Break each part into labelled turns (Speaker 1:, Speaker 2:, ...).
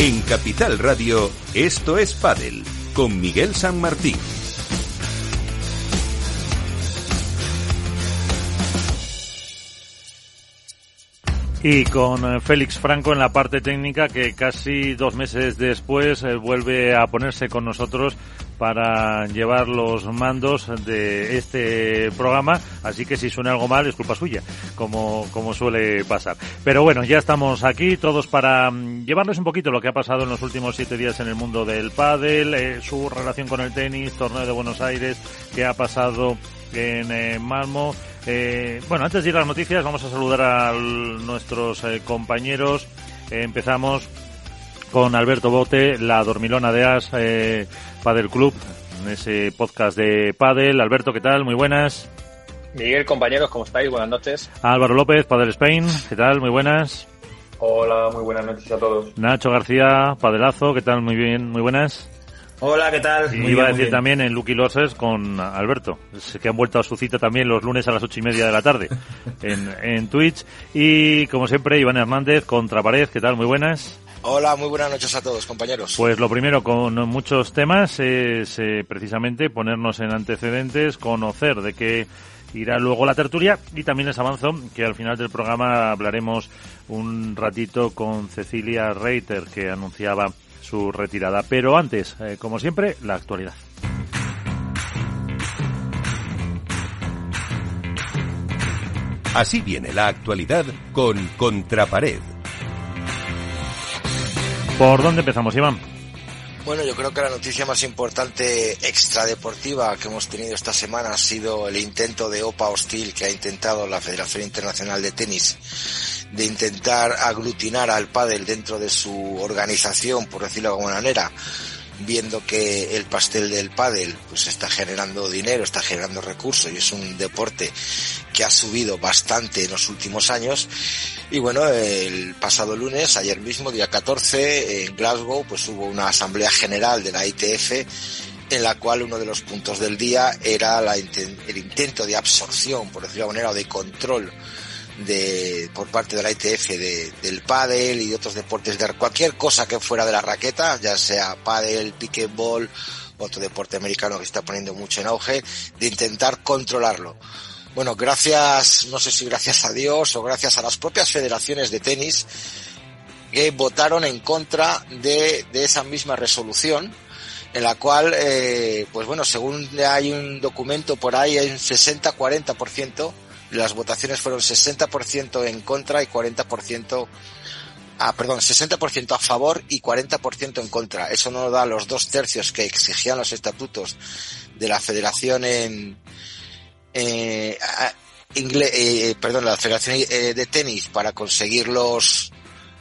Speaker 1: En Capital Radio, esto es Padel, con Miguel San Martín.
Speaker 2: Y con eh, Félix Franco en la parte técnica que casi dos meses después eh, vuelve a ponerse con nosotros para llevar los mandos de este programa, así que si suena algo mal es culpa suya, como, como suele pasar. Pero bueno, ya estamos aquí todos para mm, llevarles un poquito lo que ha pasado en los últimos siete días en el mundo del pádel, eh, su relación con el tenis, torneo de Buenos Aires, que ha pasado en Malmo, eh, bueno, antes de ir a las noticias, vamos a saludar a nuestros eh, compañeros. empezamos con Alberto Bote, la dormilona de As, eh, Padel Club, en ese podcast de Padel. Alberto, ¿qué tal? Muy buenas.
Speaker 3: Miguel, compañeros, ¿cómo estáis? Buenas noches.
Speaker 2: Álvaro López, Padel Spain, ¿qué tal? Muy buenas.
Speaker 4: Hola, muy buenas noches a todos.
Speaker 2: Nacho García, Padelazo, ¿qué tal? Muy bien, muy buenas.
Speaker 5: Hola, ¿qué tal?
Speaker 2: Y iba a decir también en Lucky Losses con Alberto, que han vuelto a su cita también los lunes a las ocho y media de la tarde en, en Twitch. Y como siempre, Iván Hernández, Contrapared, ¿qué tal? Muy buenas.
Speaker 6: Hola, muy buenas noches a todos, compañeros.
Speaker 2: Pues lo primero, con muchos temas, es eh, precisamente ponernos en antecedentes, conocer de qué irá luego la tertulia y también les avanzo que al final del programa hablaremos un ratito con Cecilia Reiter, que anunciaba su retirada. Pero antes, eh, como siempre, la actualidad.
Speaker 1: Así viene la actualidad con Contrapared.
Speaker 2: ¿Por dónde empezamos, Iván?
Speaker 6: Bueno, yo creo que la noticia más importante extradeportiva que hemos tenido esta semana ha sido el intento de OPA hostil que ha intentado la Federación Internacional de Tenis de intentar aglutinar al pádel dentro de su organización, por decirlo de alguna manera, viendo que el pastel del pádel pues está generando dinero, está generando recursos y es un deporte que ha subido bastante en los últimos años. Y bueno, el pasado lunes, ayer mismo, día 14, en Glasgow, pues hubo una asamblea general de la ITF en la cual uno de los puntos del día era la, el intento de absorción, por decirlo de alguna manera, o de control de por parte de la ITF de, del pádel y otros deportes de cualquier cosa que fuera de la raqueta, ya sea pádel, piqueball, otro deporte americano que está poniendo mucho en auge, de intentar controlarlo. Bueno, gracias, no sé si gracias a Dios o gracias a las propias federaciones de tenis que votaron en contra de, de esa misma resolución en la cual, eh, pues bueno, según hay un documento por ahí, hay un 60-40% las votaciones fueron 60% en contra y 40% ah, perdón, 60% a favor y 40% en contra. Eso no da los dos tercios que exigían los estatutos de la Federación en eh, eh, perdón, la Federación eh, de Tenis para conseguir los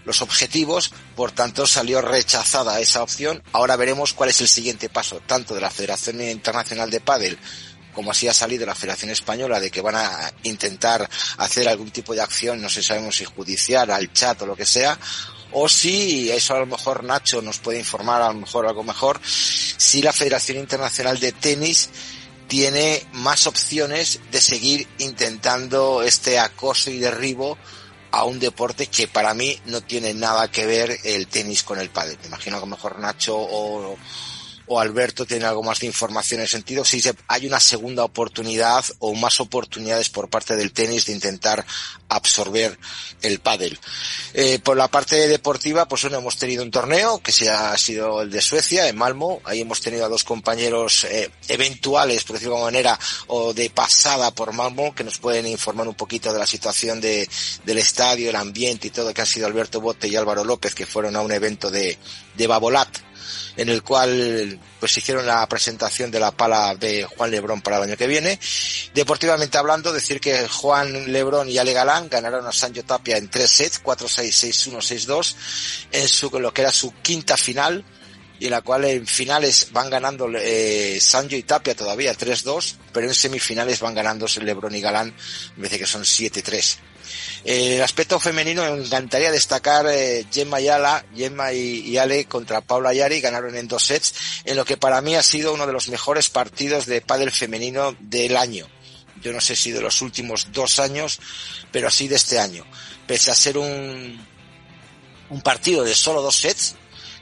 Speaker 6: los objetivos, por tanto salió rechazada esa opción. Ahora veremos cuál es el siguiente paso, tanto de la Federación Internacional de Padel como así ha salido la Federación Española de que van a intentar hacer algún tipo de acción, no sé, sabemos si judicial, al chat o lo que sea, o si eso a lo mejor Nacho nos puede informar a lo mejor algo mejor, si la Federación Internacional de Tenis tiene más opciones de seguir intentando este acoso y derribo a un deporte que para mí no tiene nada que ver el tenis con el pádel. Me imagino que a lo mejor Nacho o, o Alberto tiene algo más de información en el sentido si hay una segunda oportunidad o más oportunidades por parte del tenis de intentar absorber el pádel. Eh, por la parte deportiva, pues bueno, hemos tenido un torneo que se ha sido el de Suecia, en Malmo. Ahí hemos tenido a dos compañeros eh, eventuales, por decirlo de alguna manera, o de pasada por Malmo, que nos pueden informar un poquito de la situación de, del estadio, el ambiente y todo, que han sido Alberto Bote y Álvaro López, que fueron a un evento de, de Babolat, en el cual pues hicieron la presentación de la pala de Juan Lebrón para el año que viene. Deportivamente hablando, decir que Juan Lebrón y Ale Galán ganaron a Sancho Tapia en tres sets, 4-6, 6-1, 6-2, en su, lo que era su quinta final, y en la cual en finales van ganando eh, Sancho y Tapia todavía 3-2, pero en semifinales van ganando Lebrón y Galán, me parece que son 7-3. El aspecto femenino me encantaría destacar eh, Gemma y Ala, Gemma y, Ale contra Paula Yari ganaron en dos sets, en lo que para mí ha sido uno de los mejores partidos de pádel femenino del año. Yo no sé si de los últimos dos años, pero así de este año. Pese a ser un, un partido de solo dos sets,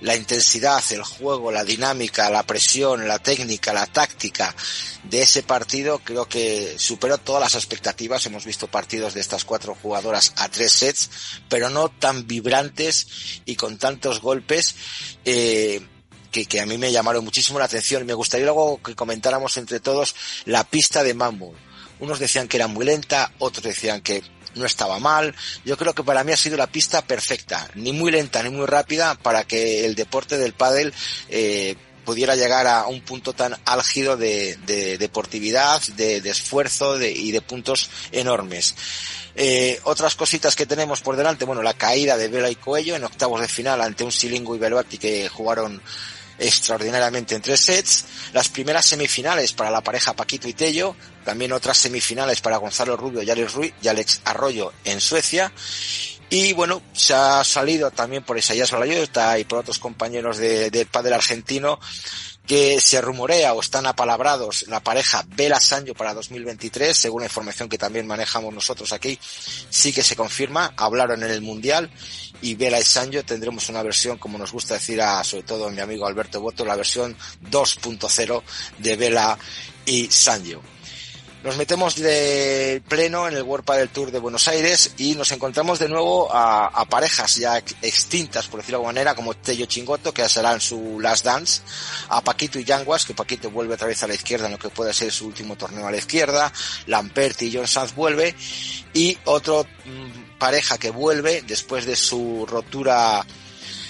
Speaker 6: la intensidad, el juego, la dinámica, la presión, la técnica, la táctica de ese partido creo que superó todas las expectativas. Hemos visto partidos de estas cuatro jugadoras a tres sets, pero no tan vibrantes y con tantos golpes. Eh, que, que, a mí me llamaron muchísimo la atención. Me gustaría luego que comentáramos entre todos la pista de Mambo. Unos decían que era muy lenta, otros decían que no estaba mal. Yo creo que para mí ha sido la pista perfecta, ni muy lenta ni muy rápida para que el deporte del pádel eh, pudiera llegar a un punto tan álgido de, de deportividad, de, de esfuerzo de, y de puntos enormes. Eh, otras cositas que tenemos por delante, bueno, la caída de Vela y Coello en octavos de final ante un Silingo y Beloati que jugaron extraordinariamente en tres sets, las primeras semifinales para la pareja Paquito y Tello, también otras semifinales para Gonzalo Rubio y Alex, Ruiz, y Alex Arroyo en Suecia, y bueno, se ha salido también por Isaías Valayota y por otros compañeros del de padre argentino que se rumorea o están apalabrados la pareja Vela Sancho para 2023, según la información que también manejamos nosotros aquí, sí que se confirma, hablaron en el Mundial y Vela y Sancho tendremos una versión, como nos gusta decir a sobre todo a mi amigo Alberto Boto, la versión 2.0 de Vela y Sancho. Nos metemos de pleno en el World del Tour de Buenos Aires y nos encontramos de nuevo a, parejas ya extintas, por decirlo de alguna manera, como Tello Chingoto, que será en su Last Dance, a Paquito y Yanguas, que Paquito vuelve otra vez a la izquierda en lo que puede ser su último torneo a la izquierda, Lamperti y John Sanz vuelve, y otro mmm, pareja que vuelve después de su rotura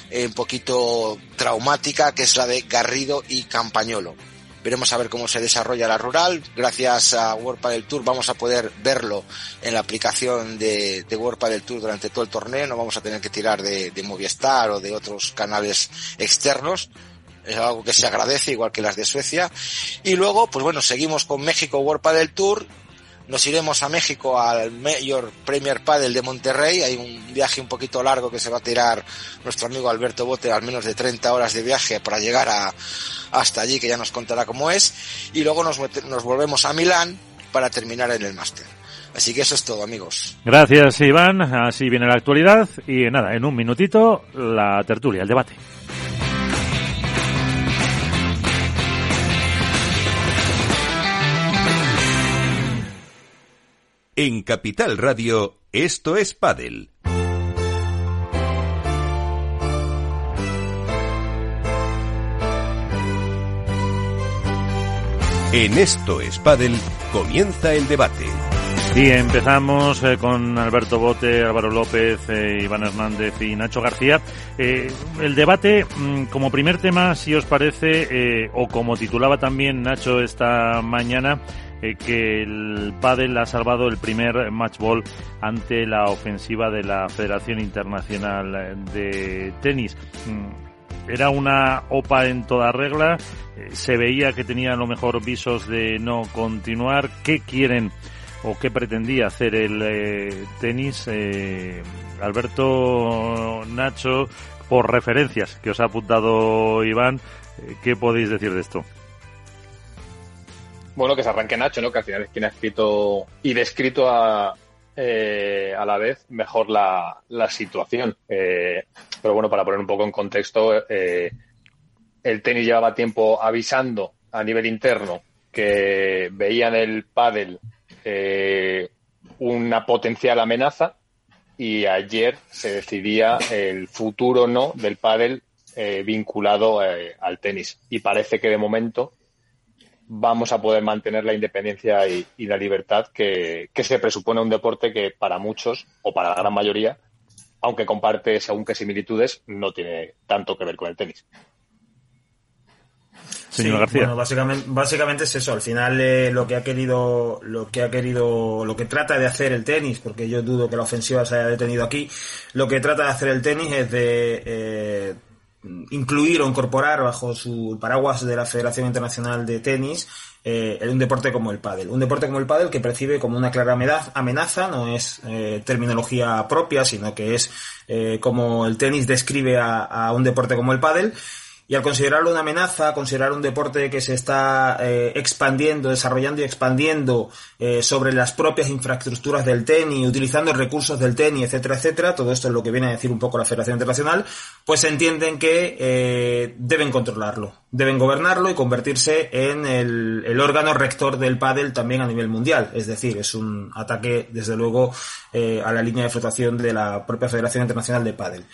Speaker 6: eh, un poquito traumática, que es la de Garrido y Campañolo Veremos a ver cómo se desarrolla la rural. Gracias a World del Tour vamos a poder verlo en la aplicación de, de World del Tour durante todo el torneo. No vamos a tener que tirar de, de Movistar o de otros canales externos es algo que se agradece, igual que las de Suecia. Y luego, pues bueno, seguimos con México World del Tour. Nos iremos a México al Mayor Premier Padel de Monterrey. Hay un viaje un poquito largo que se va a tirar nuestro amigo Alberto Bote, al menos de 30 horas de viaje para llegar a, hasta allí, que ya nos contará cómo es. Y luego nos, nos volvemos a Milán para terminar en el máster. Así que eso es todo, amigos.
Speaker 2: Gracias, Iván. Así viene la actualidad. Y nada, en un minutito, la tertulia, el debate.
Speaker 1: En Capital Radio, esto es Padel. En esto es Padel, comienza el debate.
Speaker 2: Y empezamos eh, con Alberto Bote, Álvaro López, eh, Iván Hernández y Nacho García. Eh, el debate, mmm, como primer tema, si os parece, o como titulaba también Nacho esta mañana, que el pádel ha salvado el primer match ball ante la ofensiva de la Federación Internacional de Tenis. Era una OPA en toda regla, eh, se veía que tenía lo mejor visos de no continuar. ¿Qué quieren o qué pretendía hacer el eh, tenis? Eh, Alberto Nacho, por referencias que os ha apuntado Iván, ¿qué podéis decir de esto?
Speaker 3: Bueno, que se arranque Nacho, ¿no? Que al final es quien ha escrito y descrito a, eh, a la vez mejor la, la situación. Eh, pero bueno, para poner un poco en contexto, eh, el tenis llevaba tiempo avisando a nivel interno que veían el pádel eh, una potencial amenaza y ayer se decidía el futuro no del pádel eh, vinculado eh, al tenis. Y parece que de momento vamos a poder mantener la independencia y, y la libertad que, que, se presupone un deporte que para muchos, o para la gran mayoría, aunque comparte según qué similitudes, no tiene tanto que ver con el tenis.
Speaker 2: Sí, García.
Speaker 5: Bueno, básicamente, básicamente es eso. Al final eh, lo que ha querido, lo que ha querido, lo que trata de hacer el tenis, porque yo dudo que la ofensiva se haya detenido aquí. Lo que trata de hacer el tenis es de eh, incluir o incorporar bajo su paraguas de la Federación Internacional de Tenis eh, un deporte como el pádel. Un deporte como el pádel que percibe como una clara amenaza, no es eh, terminología propia, sino que es eh, como el tenis describe a, a, un deporte como el pádel y al considerarlo una amenaza, considerar un deporte que se está eh, expandiendo, desarrollando y expandiendo eh, sobre las propias infraestructuras del tenis, utilizando recursos del tenis, etcétera, etcétera, todo esto es lo que viene a decir un poco la Federación Internacional, pues entienden que eh, deben controlarlo, deben gobernarlo y convertirse en el, el órgano rector del pádel también a nivel mundial. Es decir, es un ataque, desde luego, a la línea de flotación de la propia Federación Internacional de Pádel.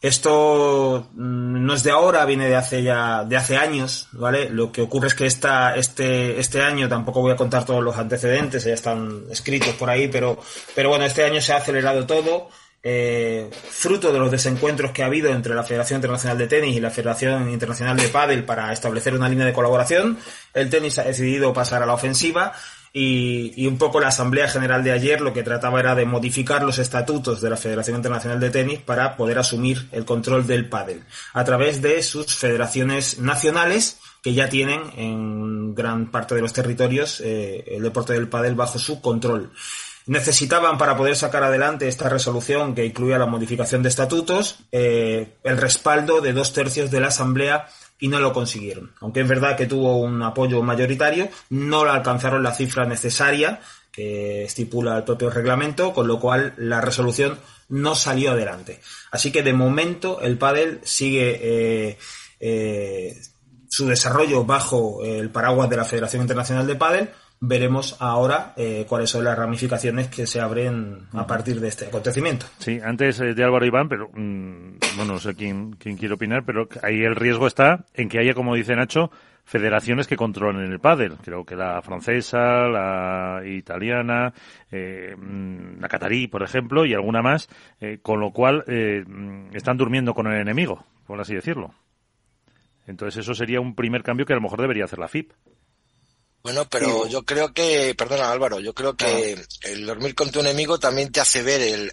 Speaker 5: Esto mm, no es de ahora, viene de hace ya, de hace años, ¿vale? Lo que ocurre es que esta, este, este año, tampoco voy a contar todos los antecedentes, ya están escritos por ahí, pero, pero bueno, este año se ha acelerado todo, eh, fruto de los desencuentros que ha habido entre la Federación Internacional de Tenis y la Federación Internacional de Pádel para establecer una línea de colaboración, el tenis ha decidido pasar a la ofensiva y, un poco la Asamblea General de ayer lo que trataba era de modificar los estatutos de la Federación Internacional de Tenis para poder asumir el control del pádel a través de sus federaciones nacionales que ya tienen en gran parte de los territorios eh, el deporte del pádel bajo su control. Necesitaban para poder sacar adelante esta resolución que incluía la modificación de estatutos eh, el respaldo de dos tercios de la Asamblea y no lo consiguieron. Aunque es verdad que tuvo un apoyo mayoritario, no alcanzaron la cifra necesaria que estipula el propio reglamento, con lo cual la resolución no salió adelante. Así que de momento el pádel sigue eh, eh, su desarrollo bajo el paraguas de la Federación Internacional de Pádel, veremos ahora eh, cuáles son las ramificaciones que se abren a partir de este acontecimiento.
Speaker 2: Sí, antes eh, de Álvaro Iván, pero mm, bueno, no sé quién, quién quiere opinar, pero ahí el riesgo está en que haya, como dice Nacho, federaciones que controlen el pádel. Creo que la francesa, la italiana, eh, mm, la catarí, por ejemplo, y alguna más, con lo cual mm, están durmiendo con el enemigo, por así decirlo. Entonces eso sería un primer cambio que a lo mejor debería hacer la FIP.
Speaker 6: Bueno, pero yo creo que, perdona Álvaro, yo creo que el dormir con tu enemigo también te hace ver el,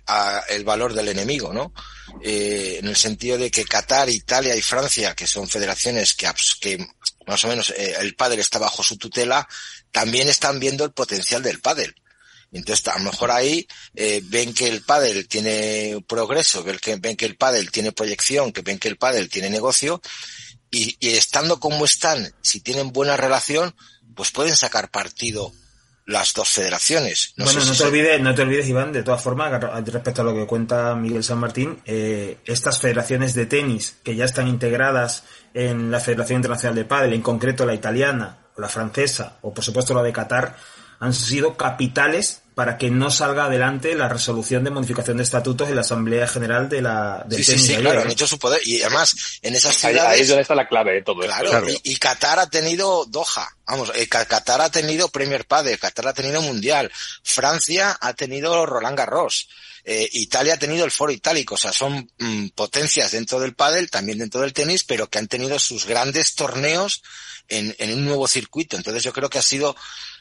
Speaker 6: el valor del enemigo, ¿no? Eh, en el sentido de que Qatar, Italia y Francia, que son federaciones que, que más o menos eh, el pádel está bajo su tutela, también están viendo el potencial del pádel. Entonces, a lo mejor ahí eh, ven que el pádel tiene progreso, ven que, ven que el pádel tiene proyección, que ven que el pádel tiene negocio, y, y estando como están, si tienen buena relación, pues pueden sacar partido las dos federaciones.
Speaker 5: bueno, no, te olvides, no te olvides, Iván, de todas formas, respecto a lo que cuenta Miguel San Martín, eh, estas federaciones de tenis que ya están integradas en la Federación Internacional de Padel, en concreto la italiana, la francesa o por supuesto la de Qatar, han sido capitales para que no salga adelante la resolución de modificación de estatutos en la Asamblea General de la
Speaker 6: del sí, sí, sí, claro, han hecho su poder y además en esas ciudades
Speaker 3: ahí, es donde está la clave de todo
Speaker 6: claro, esto. Y, y, Qatar ha tenido Doha, vamos, eh, Qatar ha tenido Premier Padel, Qatar ha tenido Mundial, Francia ha tenido Roland Garros. Eh, Italia ha tenido el foro itálico, o sea, son mm, potencias dentro del pádel, también dentro del tenis, pero que han tenido sus grandes torneos en, en un nuevo circuito. Entonces yo creo que ha sido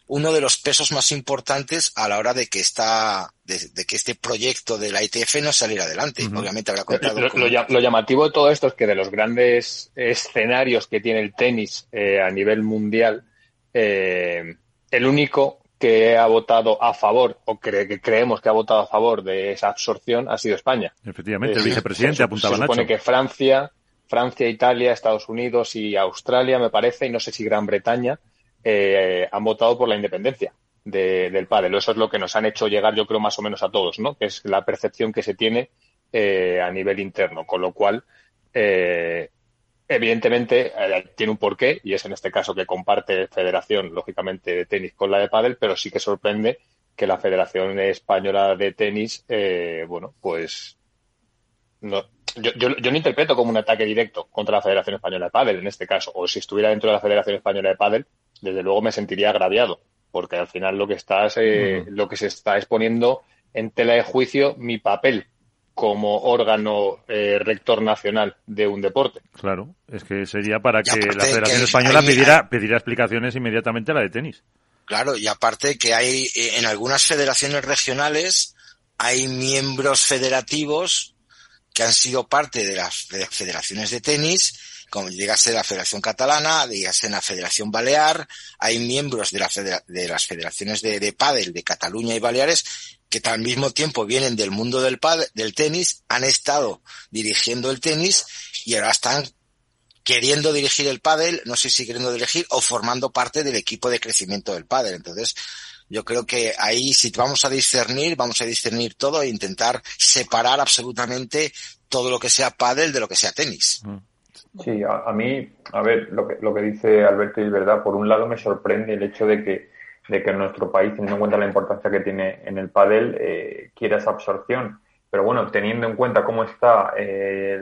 Speaker 6: uno de los pesos más importantes a la hora de que esta, de, que este proyecto de la ITF no saliera adelante. Obviamente habrá contado.
Speaker 3: Lo, llamativo de todo esto es que de los grandes escenarios que tiene el tenis eh, a nivel mundial, eh, el único que ha votado a favor, o que creemos que ha votado a favor de esa absorción, ha sido España.
Speaker 2: Efectivamente, el vicepresidente apuntaba
Speaker 3: Se supone que Francia, Francia, Italia, Estados Unidos y Australia, me parece, y no sé si Gran Bretaña, eh, han votado por la independencia del pádel. Eso es lo que nos han hecho llegar, yo creo, más o menos a todos, ¿no? Que es la percepción que se tiene eh, a nivel interno. Con lo cual, eh, evidentemente, eh, tiene un porqué, y es en este caso que comparte Federación, lógicamente, de tenis con la de pádel, pero sí que sorprende que la Federación Española de Tenis, eh, bueno, pues no, yo, yo, yo, no interpreto como un ataque directo contra la Federación Española de Pádel en este caso, o si estuviera dentro de la Federación Española de Pádel, desde luego me sentiría agraviado, porque al final lo que estás, eh, lo que se está exponiendo en tela de juicio mi papel como órgano eh, rector nacional de un deporte.
Speaker 2: Claro, es que sería para que la Federación Española pidiera, pidiera explicaciones inmediatamente a la de tenis.
Speaker 6: Claro, y aparte que hay eh, en algunas federaciones regionales hay miembros federativos que han sido parte de las federaciones de tenis como llega a ser la Federación Catalana, llega a ser la Federación Balear, hay miembros de, la de las federaciones de, de pádel de Cataluña y Baleares que al mismo tiempo vienen del mundo del pádel, del tenis, han estado dirigiendo el tenis y ahora están queriendo dirigir el pádel, no sé si queriendo dirigir o formando parte del equipo de crecimiento del pádel. Entonces, yo creo que ahí si vamos a discernir, vamos a discernir todo e intentar separar absolutamente todo lo que sea pádel de lo que sea tenis.
Speaker 4: Sí, a, mí, a ver, lo que, lo que dice Alberto es verdad. Por un lado me sorprende el hecho de que, de que nuestro país, teniendo en cuenta la importancia que tiene en el pádel, eh, quiera esa absorción. Pero bueno, teniendo en cuenta cómo está eh,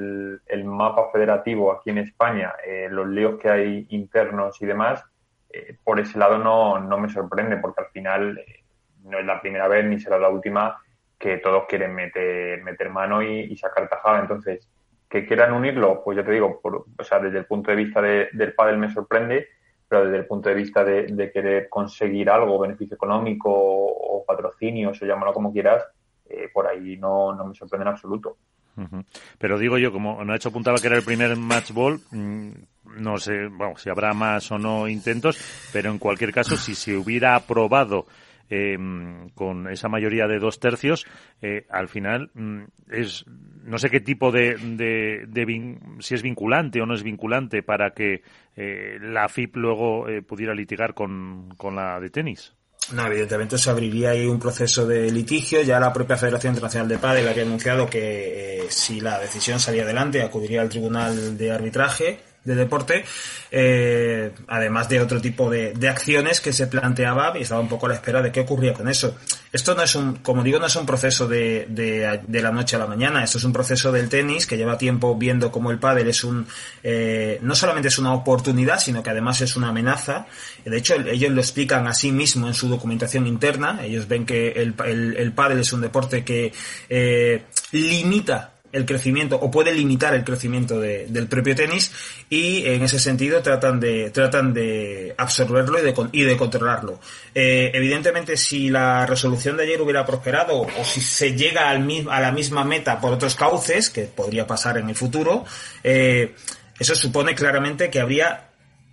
Speaker 4: el, mapa federativo aquí en España, eh, los líos que hay internos y demás, eh, por ese lado no, no, me sorprende, porque al final eh, no es la primera vez ni será la última que todos quieren meter, meter mano y, sacar tajada. Entonces, que quieran unirlo, pues yo te digo, por, o sea, desde el punto de vista del pádel me sorprende, pero desde el punto de vista de, querer conseguir algo, beneficio económico o, patrocinio, o llámalo como quieras, eh, por ahí no, no me sorprende en absoluto.
Speaker 2: Pero digo yo, como Nacho apuntaba que era el primer match ball, mm, no sé, bueno, si habrá más o no intentos, pero en cualquier caso, si se hubiera aprobado eh, con esa mayoría de dos tercios, eh, al final mm, es no sé qué tipo de, de, si es vinculante o no es vinculante para que eh, la FIP luego eh, pudiera litigar con, con la de tenis.
Speaker 5: No, evidentemente se abriría ahí un proceso de litigio. Ya la propia Federación Internacional de Padel había anunciado que eh, si la decisión salía adelante acudiría al Tribunal de Arbitraje de deporte, eh, además de otro tipo de, de, acciones que se planteaba y estaba un poco a la espera de qué ocurría con eso. Esto no es un, como digo, no es un proceso de, de, de la noche a la mañana, esto es un proceso del tenis que lleva tiempo viendo cómo el pádel es un, eh, no solamente es una oportunidad, sino que además es una amenaza. De hecho, ellos lo explican a sí mismo en su documentación interna, ellos ven que el, el, el pádel es un deporte que eh, limita el crecimiento o puede limitar el crecimiento del propio tenis y en ese sentido tratan de tratan de absorberlo y de, y de controlarlo. Eh, evidentemente, si la resolución de ayer hubiera prosperado o si se llega al, a la misma meta por otros cauces, que podría pasar en el futuro, eh, eso supone claramente que habría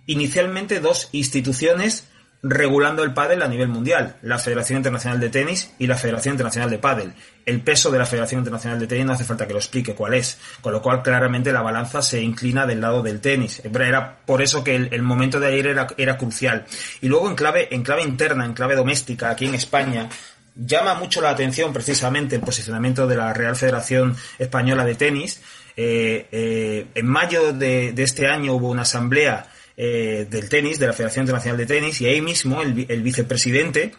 Speaker 5: inicialmente dos instituciones regulando el pádel a nivel mundial, la Federación Internacional de Tenis y la Federación Internacional de Pádel. El peso de la Federación Internacional de Tenis no hace falta que lo explique cuál es, con lo cual claramente la balanza se inclina del lado del tenis. Era por eso que el, momento de ayer era, crucial. Y luego en clave, en clave interna, en clave doméstica, aquí en España, llama mucho la atención precisamente el posicionamiento de la Real Federación Española de Tenis. Eh, eh, en mayo de este año hubo una asamblea eh, del tenis, de la Federación Internacional de Tenis, y ahí mismo el, vicepresidente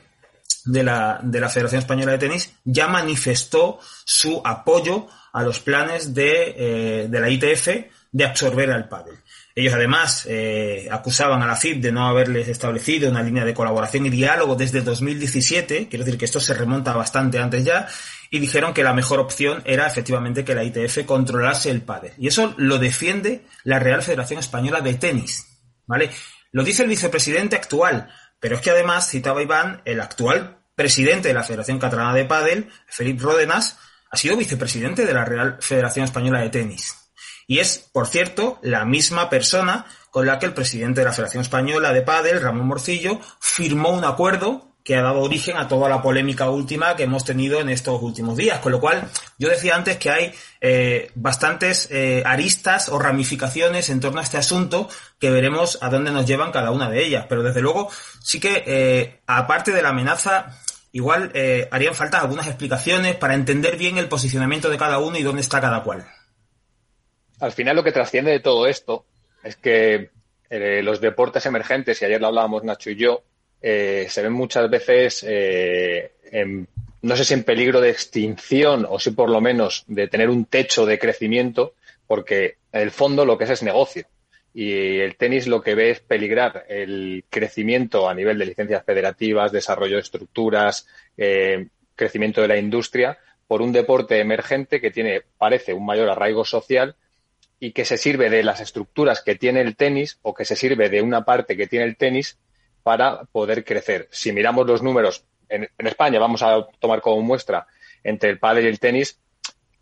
Speaker 5: de la, de la Federación Española de Tenis ya manifestó su apoyo a los planes de, eh, de la ITF de absorber al pádel. Ellos además eh, acusaban a la FIB de no haberles establecido una línea de colaboración y diálogo desde 2017, quiero decir que esto se remonta bastante antes ya, y dijeron que la mejor opción era efectivamente que la ITF controlase el pádel. Y eso lo defiende la Real Federación Española de Tenis. ¿Vale? Lo dice el vicepresidente actual, pero es que además citaba Iván, el actual presidente de la Federación Catalana de Pádel, Felipe Ródenas, ha sido vicepresidente de la Real Federación Española de Tenis. Y es, por cierto, la misma persona con la que el presidente de la Federación Española de Pádel, Ramón Morcillo, firmó un acuerdo que ha dado origen a toda la polémica última que hemos tenido en estos últimos días. Con lo cual, yo decía antes que hay eh, bastantes eh, aristas o ramificaciones en torno a este asunto que veremos a dónde nos llevan cada una de ellas. Pero desde luego, sí que, eh, aparte de la amenaza, igual harían falta algunas explicaciones para entender bien el posicionamiento de cada uno y dónde está cada cual.
Speaker 3: Al final, lo que trasciende de todo esto es que los deportes emergentes, y ayer lo hablábamos Nacho y yo, eh, se ven muchas veces, eh, en, no sé si en peligro de extinción o si por lo menos de tener un techo de crecimiento, porque en el fondo lo que es es negocio. Y el tenis lo que ve es peligrar el crecimiento a nivel de licencias federativas, desarrollo de estructuras, eh, crecimiento de la industria, por un deporte emergente que tiene, parece, un mayor arraigo social y que se sirve de las estructuras que tiene el tenis o que se sirve de una parte que tiene el tenis para poder crecer. Si miramos los números en, España, vamos a tomar como muestra entre el pádel y el tenis,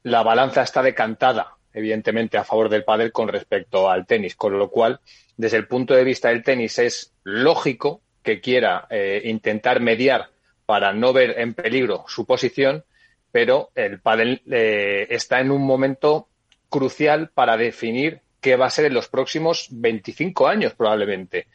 Speaker 3: la balanza está decantada, evidentemente, a favor del pádel con respecto al tenis, con lo cual, desde el punto de vista del tenis, es lógico que quiera eh, intentar mediar para no ver en peligro su posición, pero el pádel eh, está en un momento crucial para definir qué va a ser en los próximos 25 años probablemente.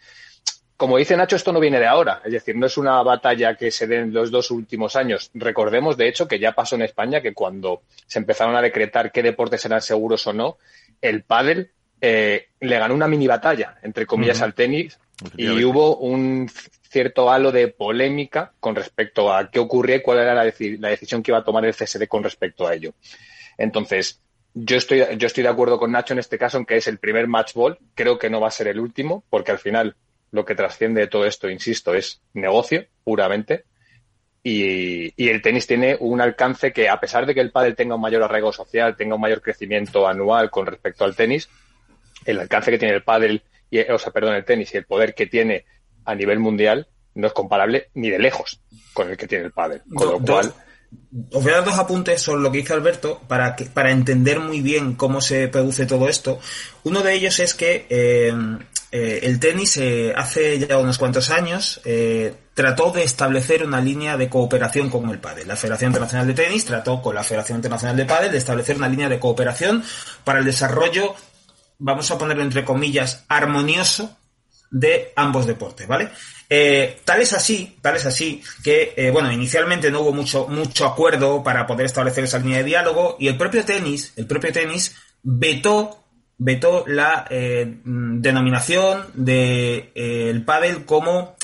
Speaker 3: Como dice Nacho, esto no viene de ahora, es decir, no es una batalla que se dé en los dos últimos años. Recordemos, de hecho, que ya pasó en España que cuando se empezaron a decretar qué deportes eran seguros o no, el pádel eh, le ganó una mini batalla, entre comillas, al tenis y hubo un cierto halo de polémica con respecto a qué ocurría y cuál era la, la, decisión que iba a tomar el CSD con respecto a ello. Entonces, yo estoy, yo estoy de acuerdo con Nacho en este caso en que es el primer match ball. Creo que no va a ser el último, porque al final lo que trasciende de todo esto, insisto, es negocio puramente. Y, y, el tenis tiene un alcance que, a pesar de que el pádel tenga un mayor arraigo social, tenga un mayor crecimiento anual con respecto al tenis, el alcance que tiene el pádel, y, o sea, perdón, el tenis y el poder que tiene a nivel mundial no es comparable ni de lejos con el que tiene el pádel. Con lo cual,
Speaker 5: os voy a dar dos apuntes sobre lo que dice Alberto para, que, para entender muy bien cómo se produce todo esto. Uno de ellos es que eh, eh, el tenis eh, hace ya unos cuantos años trató de establecer una línea de cooperación con el pádel. La Federación Internacional de Tenis trató con la Federación Internacional de Pádel de establecer una línea de cooperación para el desarrollo, vamos a ponerlo entre comillas, armonioso de ambos deportes, ¿vale? Eh, tal es así, tal es así, que, eh, bueno, inicialmente no hubo mucho, mucho acuerdo para poder establecer esa línea de diálogo y el propio tenis, el propio tenis vetó, vetó la eh, denominación de el pádel como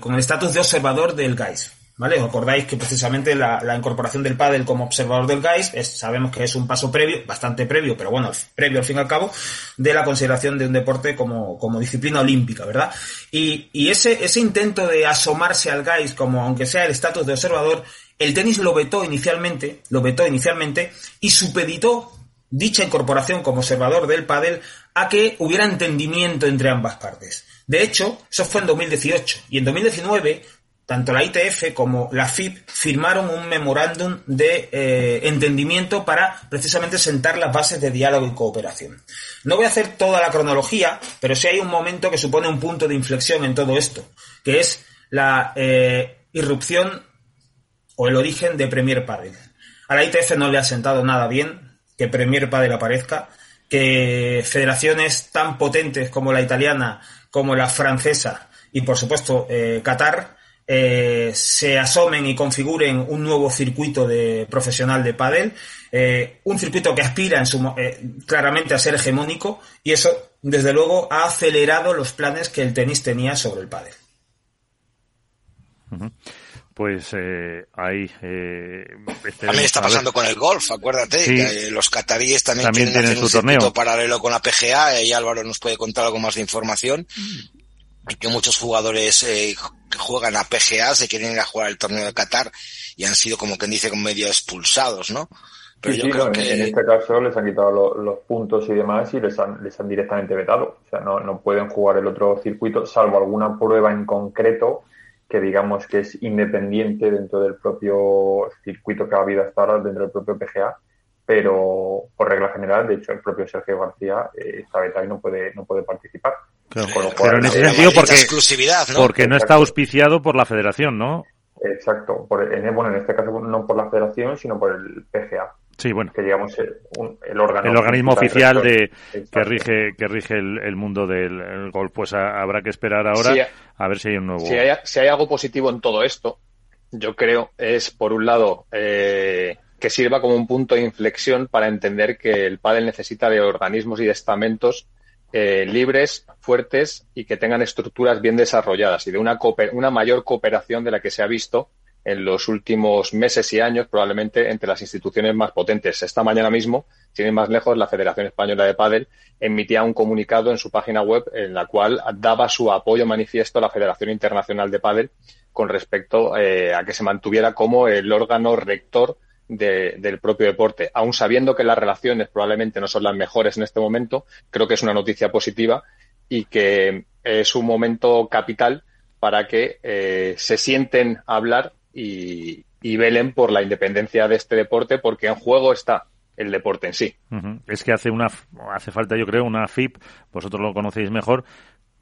Speaker 5: con el estatus de observador del GAIS. ¿Vale? Os acordáis que precisamente la, incorporación del pádel como observador del GAIS sabemos que es un paso previo, bastante previo, pero bueno, previo al fin y al cabo, de la consideración de un deporte como, como disciplina olímpica, ¿verdad? Y, y ese, ese intento de asomarse al GAIS como, aunque sea el estatus de observador, el tenis lo vetó inicialmente, lo vetó inicialmente y supeditó dicha incorporación como observador del pádel a que hubiera entendimiento entre ambas partes. De hecho, eso fue en 2018 y en 2019 tanto la ITF como la FIP firmaron un memorándum de eh, entendimiento para precisamente sentar las bases de diálogo y cooperación. No voy a hacer toda la cronología, pero sí hay un momento que supone un punto de inflexión en todo esto, que es la eh, irrupción o el origen de Premier Padel. A la ITF no le ha sentado nada bien que Premier Padel aparezca, que federaciones tan potentes como la italiana, como la francesa y por supuesto eh, Qatar eh, se asomen y configuren un nuevo circuito de profesional de pádel, eh, un circuito que aspira en su, eh, claramente a ser hegemónico y eso, desde luego, ha acelerado los planes que el tenis tenía sobre el pádel.
Speaker 2: Pues eh, ahí.
Speaker 6: Eh, también está pasando con el golf, acuérdate. Que los cataríes también,
Speaker 2: quieren
Speaker 6: tienen
Speaker 2: hacer un su torneo
Speaker 6: paralelo con la PGA. Y Álvaro nos puede contar algo más de información. Mm y que muchos jugadores eh, que juegan a PGA se quieren ir a jugar el torneo de Qatar y han sido como quien dice con medio expulsados, ¿no?
Speaker 4: Pero yo creo que... En este caso les han quitado los, puntos y demás y les han, les han directamente vetado. O sea, no, no pueden jugar el otro circuito, salvo alguna prueba en concreto que digamos que es independiente dentro del propio circuito que ha habido hasta ahora, dentro del propio PGA, pero por regla general, de hecho, el propio Sergio García eh, está vetado y no puede, no puede participar.
Speaker 2: pero en ese sentido, porque, ¿no? porque no está auspiciado por la federación, ¿no?
Speaker 4: Exacto. Por, en, bueno, en este caso no por la federación, sino por el PGA.
Speaker 2: Sí, bueno.
Speaker 4: Que digamos el, el, órgano
Speaker 2: el organismo oficial de que rige que rige el, mundo del golf. Pues habrá que esperar ahora a ver si hay un nuevo.
Speaker 3: Si hay, si hay algo positivo en todo esto, yo creo es por un lado eh, que sirva como un punto de inflexión para entender que el pádel necesita de organismos y de estamentos eh, libres, fuertes y que tengan estructuras bien desarrolladas y de una, una mayor cooperación de la que se ha visto en los últimos meses y años, probablemente entre las instituciones más potentes. Esta mañana mismo, sin ir más lejos, la Federación Española de Pádel emitía un comunicado en su página web en la cual daba su apoyo manifiesto a la Federación Internacional de Pádel con respecto eh, a que se mantuviera como el órgano rector del propio deporte. Aún sabiendo que las relaciones probablemente no son las mejores en este momento, creo que es una noticia positiva y que es un momento capital para que eh, se sienten a hablar y, velen por la independencia de este deporte, porque en juego está el deporte en sí.
Speaker 2: Es que hace una hace falta, yo creo, una FIP, vosotros lo conocéis mejor,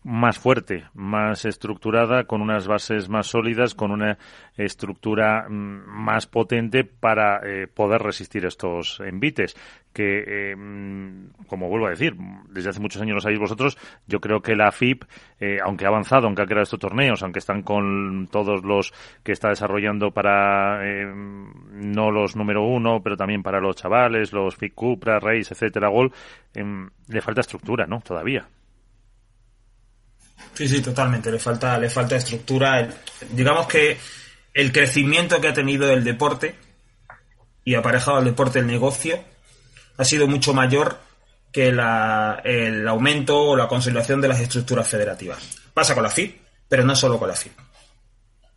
Speaker 2: más fuerte, más estructurada, con unas bases más sólidas, con una estructura mm, más potente para eh, poder resistir estos envites. Que, eh, mm, como vuelvo a decir, desde hace muchos años lo sabéis vosotros, yo creo que la FIP, eh, aunque ha avanzado, aunque ha creado estos torneos, aunque están con todos los que está desarrollando para no los número uno, pero también para los chavales, los FIP Cupra, Race, etcétera, Gol, em, le falta estructura, ¿no? Todavía.
Speaker 5: Sí, sí, totalmente. Le falta, le falta estructura. digamos que el crecimiento que ha tenido el deporte y aparejado al deporte el negocio ha sido mucho mayor que el aumento o la consolidación de las estructuras federativas. Pasa con la FIP, pero no solo con la FIP.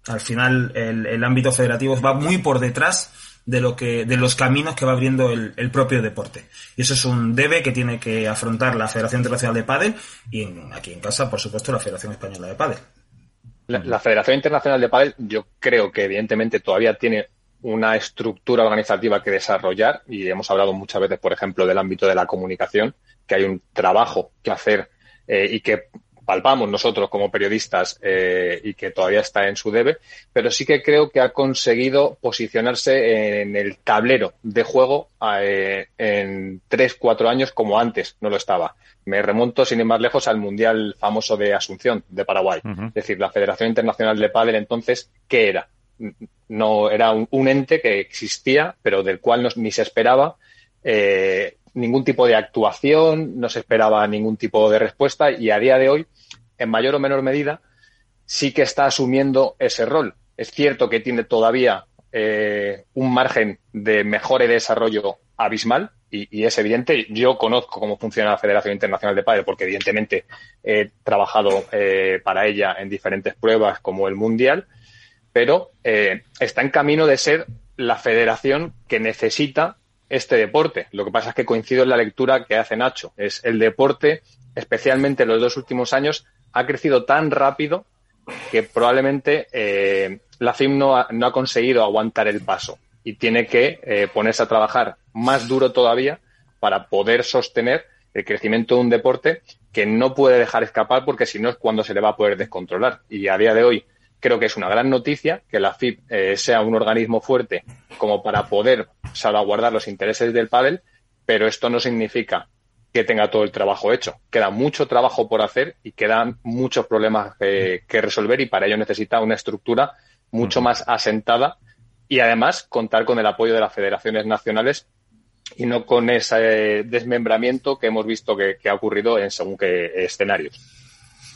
Speaker 5: Al final, el, el ámbito federativo va muy por detrás de lo que de los caminos que va abriendo el, propio deporte. Y eso es un debe que tiene que afrontar la Federación Internacional de Padel y aquí en casa por supuesto la Federación Española de Padel
Speaker 3: la, Federación Internacional de Padel yo creo que evidentemente todavía tiene una estructura organizativa que desarrollar y hemos hablado muchas veces por ejemplo del ámbito de la comunicación que hay un trabajo que hacer eh, y que palpamos nosotros como periodistas eh, y que todavía está en su debe, pero sí que creo que ha conseguido posicionarse en el tablero de juego eh, en tres, cuatro años como antes no lo estaba. Me remonto, sin ir más lejos, al Mundial famoso de Asunción, de Paraguay. Es decir, la Federación Internacional de Pádel entonces, ¿qué era? No era un, ente que existía, pero del cual no, ni se esperaba eh, ningún tipo de actuación, no se esperaba ningún tipo de respuesta y a día de hoy, en mayor o menor medida, sí que está asumiendo ese rol. Es cierto que tiene todavía eh, un margen de mejora y desarrollo abismal y, es evidente. Yo conozco cómo funciona la Federación Internacional de Padre porque evidentemente he trabajado eh, para ella en diferentes pruebas como el Mundial, pero eh, está en camino de ser la federación que necesita este deporte. Lo que pasa es que coincido en la lectura que hace Nacho. Es el deporte, especialmente en los dos últimos años, ha crecido tan rápido que probablemente eh, la FIM no ha, no ha, conseguido aguantar el paso y tiene que eh, ponerse a trabajar más duro todavía para poder sostener el crecimiento de un deporte que no puede dejar escapar porque si no es cuando se le va a poder descontrolar. Y a día de hoy creo que es una gran noticia que la FIP eh, sea un organismo fuerte como para poder salvaguardar los intereses del pádel, pero esto no significa que tenga todo el trabajo hecho. Queda mucho trabajo por hacer y quedan muchos problemas que resolver y para ello necesita una estructura mucho más asentada y además contar con el apoyo de las federaciones nacionales y no con ese desmembramiento que hemos visto que, que ha ocurrido en según qué escenarios.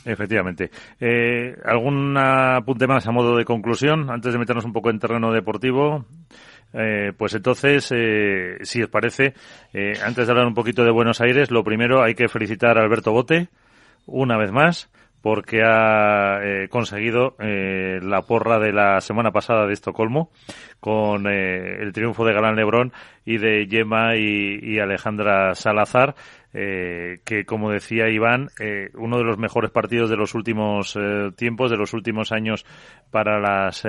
Speaker 2: Efectivamente. Eh, ¿Algún apunte más a modo de conclusión antes de meternos un poco en terreno deportivo? Eh, pues entonces, eh, si os parece, eh, antes de hablar un poquito de Buenos Aires, lo primero hay que felicitar a Alberto Bote, una vez más, porque ha eh, conseguido eh, la porra de la semana pasada de Estocolmo con eh, el triunfo de Galán Lebrón y de Yema y, Alejandra Salazar, que como decía Iván, uno de los mejores partidos de los últimos tiempos, de los últimos años para las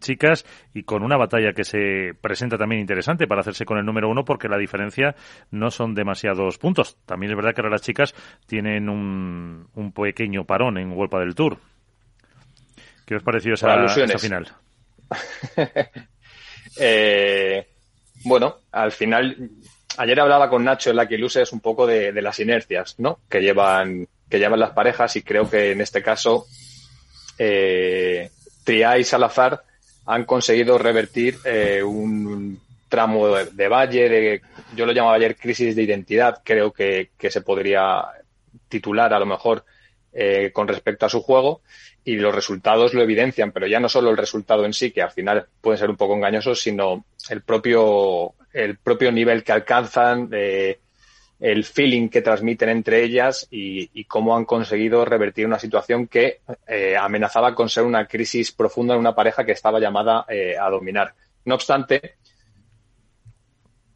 Speaker 2: chicas y con una batalla que se presenta también interesante para hacerse con el número uno porque la diferencia no son demasiados puntos. También es verdad que ahora las chicas tienen un, un pequeño parón en Huelpa del Tour. ¿Qué os pareció esa, esa final?
Speaker 3: eh, bueno, al final, ayer hablaba con Nacho en la que un poco de, las inercias, ¿no? Que llevan, que llevan las parejas y creo que en este caso eh, Tria y Salazar han conseguido revertir eh, un tramo de, valle, de, yo lo llamaba ayer crisis de identidad, creo que, que se podría titular a lo mejor eh, con respecto a su juego y los resultados lo evidencian, pero ya no solo el resultado en sí, que al final puede ser un poco engañoso, sino el propio, el propio nivel que alcanzan, eh, el feeling que transmiten entre ellas y, cómo han conseguido revertir una situación que eh, amenazaba con ser una crisis profunda en una pareja que estaba llamada a dominar. No obstante,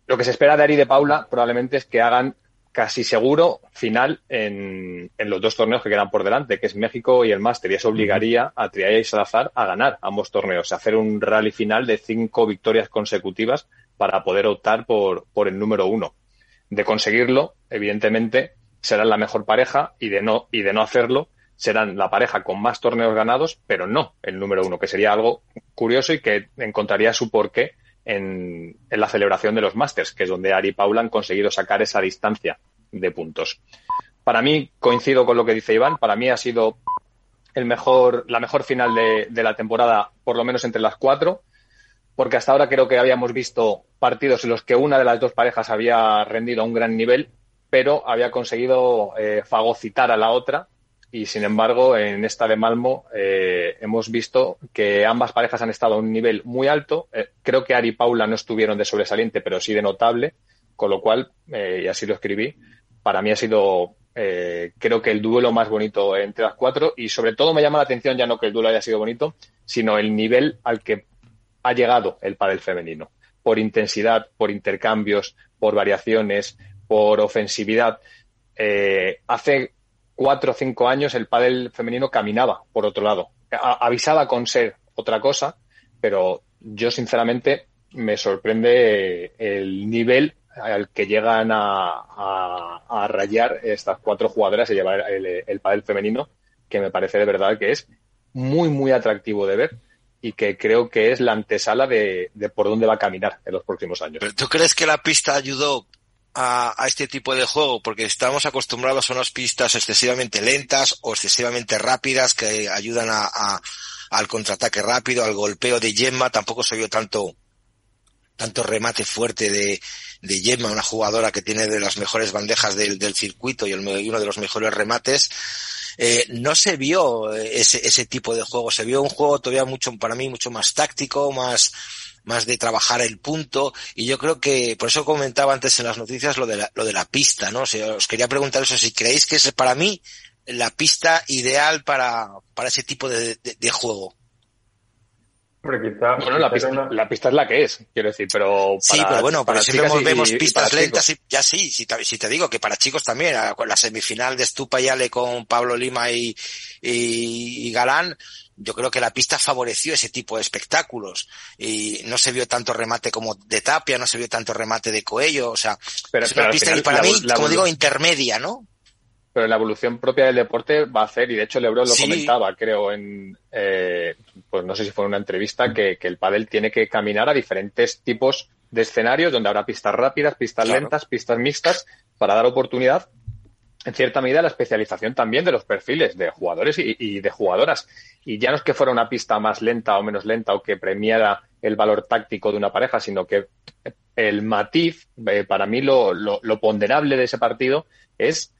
Speaker 3: lo que se espera de Ari y de Paula probablemente es que hagan casi seguro final en, en, los dos torneos que quedan por delante, que es México y el Máster, y eso obligaría a Triaya y Salazar a ganar ambos torneos, a hacer un rally final de cinco victorias consecutivas para poder optar por, por el número uno. De conseguirlo, evidentemente, serán la mejor pareja y de no, y de no hacerlo, serán la pareja con más torneos ganados, pero no el número uno, que sería algo curioso y que encontraría su porqué en, la celebración de los Masters, que es donde Ari y Paula han conseguido sacar esa distancia de puntos. Para mí, coincido con lo que dice Iván, para mí ha sido el mejor, la mejor final de, de la temporada, por lo menos entre las cuatro, porque hasta ahora creo que habíamos visto partidos en los que una de las dos parejas había rendido a un gran nivel, pero había conseguido eh, fagocitar a la otra y sin embargo en esta de Malmo eh, hemos visto que ambas parejas han estado a un nivel muy alto. Eh, creo que Ari y Paula no estuvieron de sobresaliente, pero sí de notable, con lo cual, eh, y así lo escribí, para mí ha sido creo que el duelo más bonito entre las cuatro y sobre todo me llama la atención ya no que el duelo haya sido bonito, sino el nivel al que ha llegado el pádel femenino, por intensidad, por intercambios, por variaciones, por ofensividad. Hace cuatro o cinco años el pádel femenino caminaba por otro lado, avisaba con ser otra cosa, pero yo sinceramente me sorprende el nivel al que llegan a, a- rayar estas cuatro jugadoras y llevar el, el pádel femenino, que me parece de verdad que es muy, muy atractivo de ver y que creo que es la antesala de, de por dónde va a caminar en los próximos años.
Speaker 6: ¿Pero tú crees que la pista ayudó a, a este tipo de juego? Porque estamos acostumbrados a unas pistas excesivamente lentas o excesivamente rápidas que ayudan a, al contraataque rápido, al golpeo de Gemma. Tampoco se vio tanto, tanto remate fuerte de, de Gemma, una jugadora que tiene de las mejores bandejas del, circuito y, el uno de los mejores remates. Eh, no se vio ese, ese tipo de juego, se vio un juego todavía mucho, para mí, mucho más táctico, más, más de trabajar el punto y yo creo que por eso comentaba antes en las noticias lo de la, lo de la pista, ¿no? O os quería preguntar eso, si creéis que es para mí la pista ideal para, para ese tipo de, de, de juego.
Speaker 4: Hombre, quizá,
Speaker 3: Bueno, la pista,
Speaker 4: era una-
Speaker 3: la pista es la que es, quiero decir, pero
Speaker 6: Sí,
Speaker 3: para-
Speaker 6: pero bueno,
Speaker 3: para
Speaker 6: pero siempre
Speaker 3: y-
Speaker 6: vemos
Speaker 3: y
Speaker 6: pistas
Speaker 3: para
Speaker 6: lentas
Speaker 3: chicos.
Speaker 6: y ya sí, si te, si te digo que para chicos también, a- con la semifinal de Stupa y Ale con Pablo Lima y, y, y Galán, yo creo que la pista favoreció ese tipo de espectáculos y no se vio tanto remate como de Tapia, no se vio tanto remate de Coello, o sea,
Speaker 3: Pero,
Speaker 6: es una pista
Speaker 3: final
Speaker 6: y para
Speaker 3: la-
Speaker 6: mí,
Speaker 3: la
Speaker 6: como digo, intermedia, ¿no?
Speaker 3: Pero la evolución propia del deporte va a hacer, y de hecho Lebron lo
Speaker 6: Sí.
Speaker 3: comentaba, creo, en, eh, pues no sé si fue en una entrevista, que, que el pádel tiene que caminar a diferentes tipos de escenarios donde habrá pistas rápidas, pistas
Speaker 6: Claro.
Speaker 3: lentas, pistas mixtas, para dar oportunidad, en cierta medida, a la especialización también de los perfiles de jugadores y, y de jugadoras. Y ya no es que fuera una pista más lenta o menos lenta o que premiara el valor táctico de una pareja, sino que el matiz, eh, para mí lo, lo, lo ponderable de ese partido es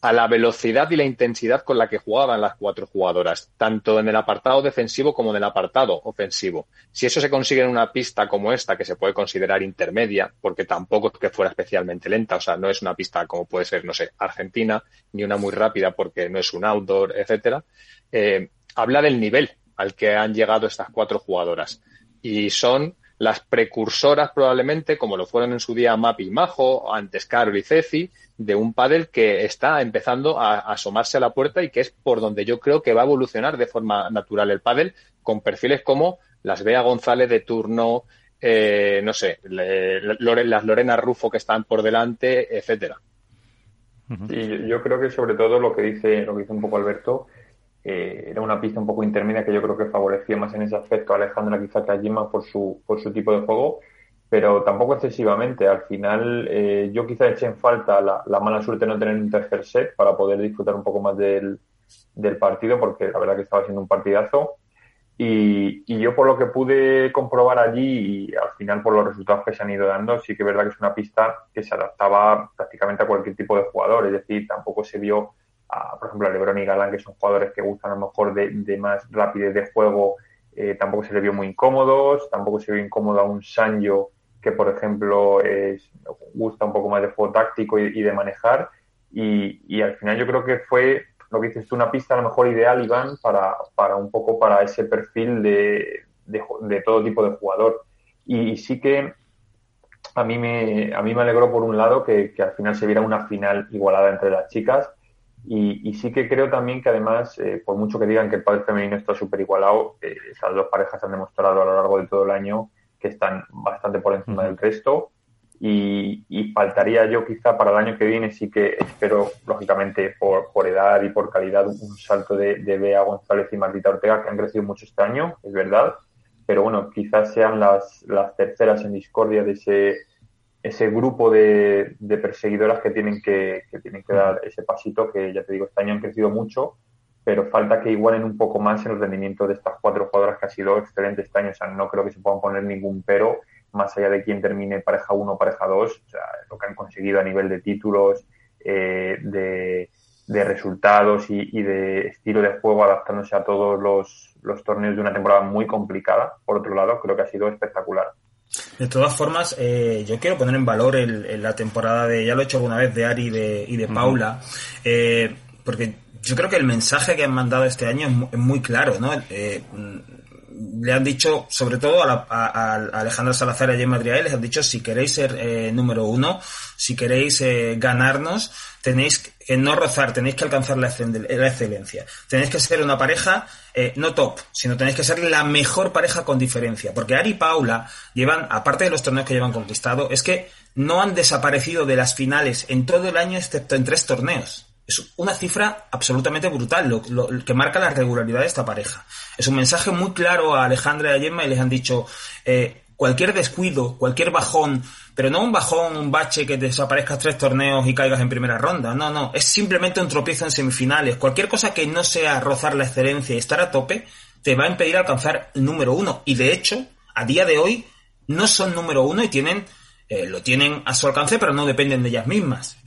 Speaker 3: a la velocidad y la intensidad con la que jugaban las cuatro jugadoras, tanto en el apartado defensivo como en el apartado ofensivo. Si eso se consigue en una pista como esta, que se puede considerar intermedia, porque tampoco es que fuera especialmente lenta, o sea, no es una pista como puede ser, no sé, Argentina, ni una muy rápida porque no es un outdoor, etcétera, eh, habla del nivel al que han llegado estas cuatro jugadoras. Y son las precursoras probablemente, como lo fueron en su día Mapi y Majo, antes Carol y Ceci, de un pádel que está empezando a, a asomarse a la puerta y que es por donde yo creo que va a evolucionar de forma natural el pádel, con perfiles como las Bea González de turno, eh, no sé, le- Lore- las Lorena Rufo que están por delante, etcétera.
Speaker 4: Y yo creo que sobre todo lo que dice, lo que dice un poco Alberto, eh, era una pista un poco intermedia que yo creo que favorecía más en ese aspecto a Alejandra quizá que a Gemma por su, por su tipo de juego, pero tampoco excesivamente. Al final eh, yo quizá eché en falta la, la mala suerte de no tener un tercer set para poder disfrutar un poco más del, del partido, porque la verdad que estaba siendo un partidazo. Y, y yo por lo que pude comprobar allí y al final por los resultados que se han ido dando, sí que es verdad que es una pista que se adaptaba prácticamente a cualquier tipo de jugador, es decir, tampoco se vio, a, por ejemplo, a Lebron y Galán, que son jugadores que gustan a lo mejor de, de más rapidez de juego, eh, tampoco se le vio muy incómodos, tampoco se vio incómodo a un Sancho que, por ejemplo, es, gusta un poco más de juego táctico y, y de manejar, y, y al final yo creo que fue lo que dices tú, una pista a lo mejor ideal, Iván, para, para un poco para ese perfil de, de, de todo tipo de jugador. Y, y, sí que a mí me, a mí me alegró por un lado que, que al final se viera una final igualada entre las chicas. Y, y sí que creo también que además, eh, por mucho que digan que el padre femenino está súper igualado, eh, esas dos parejas han demostrado a lo largo de todo el año que están bastante por encima del resto. y, faltaría yo quizá para el año que viene, sí que espero, lógicamente, por, por edad y por calidad, un salto de, de Bea González y Martita Ortega, que han crecido mucho este año, es verdad, pero bueno, quizás sean las, las terceras en discordia de ese, ese grupo de, de perseguidoras que tienen que, que tienen que dar ese pasito, que ya te digo, este año han crecido mucho, pero falta que igualen un poco más el rendimiento de estas cuatro jugadoras que ha sido excelente este año. O sea, no creo que se puedan poner ningún pero más allá de quién termine pareja 1 o pareja 2, o sea, lo que han conseguido a nivel de títulos, eh, de, resultados y, de estilo de juego adaptándose a todos los, los, torneos de una temporada muy complicada, por otro lado, creo que ha sido espectacular.
Speaker 5: De todas formas, eh, yo quiero poner en valor el, la temporada de, ya lo he hecho alguna vez, de Ari y de, y de Paula, eh, porque yo creo que el mensaje que han mandado este año es muy, claro, ¿no? Le han dicho, sobre todo a, a, Alejandra Salazar y a Gemma les han dicho, si queréis ser eh, número uno, si queréis eh, ganarnos, tenéis que no rozar, tenéis que alcanzar la, excelencia. Tenéis que ser una pareja eh, no top, sino tenéis que ser la mejor pareja con diferencia. Porque Ari y Paula llevan, aparte de los torneos que llevan conquistado, es que no han desaparecido de las finales en todo el año excepto en tres torneos. Es una cifra absolutamente brutal, lo, que marca la regularidad de esta pareja. Es un mensaje muy claro a Alejandra y a Gemma y les han dicho, eh, cualquier descuido, cualquier bajón, pero no un bajón, un bache que desaparezcas tres torneos y caigas en primera ronda, no, no, es simplemente un tropiezo en semifinales. Cualquier cosa que no sea rozar la excelencia y estar a tope, te va a impedir alcanzar el número uno. Y de hecho, a día de hoy, no son número uno y tienen, eh, lo tienen a su alcance, pero no dependen de ellas mismas.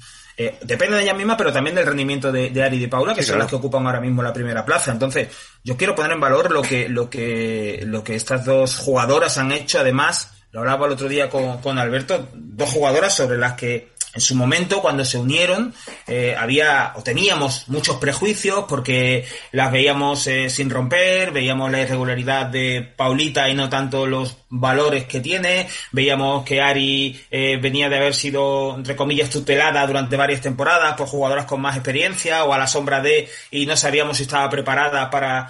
Speaker 5: Eh, depende de ella misma, pero también del rendimiento de, Ari y de Paula, que son las que ocupan ahora mismo la primera plaza. Entonces, yo quiero poner en valor lo que, lo que, lo que estas dos jugadoras han hecho. Además, lo hablaba el otro día con, con Alberto, dos jugadoras sobre las que en su momento, cuando se unieron, eh, había o teníamos muchos prejuicios porque las veíamos eh, sin romper, veíamos la irregularidad de Paulita y no tanto los valores que tiene, veíamos que Ari eh, venía de haber sido, entre comillas, tutelada durante varias temporadas por jugadoras con más experiencia o a la sombra de y no sabíamos si estaba preparada para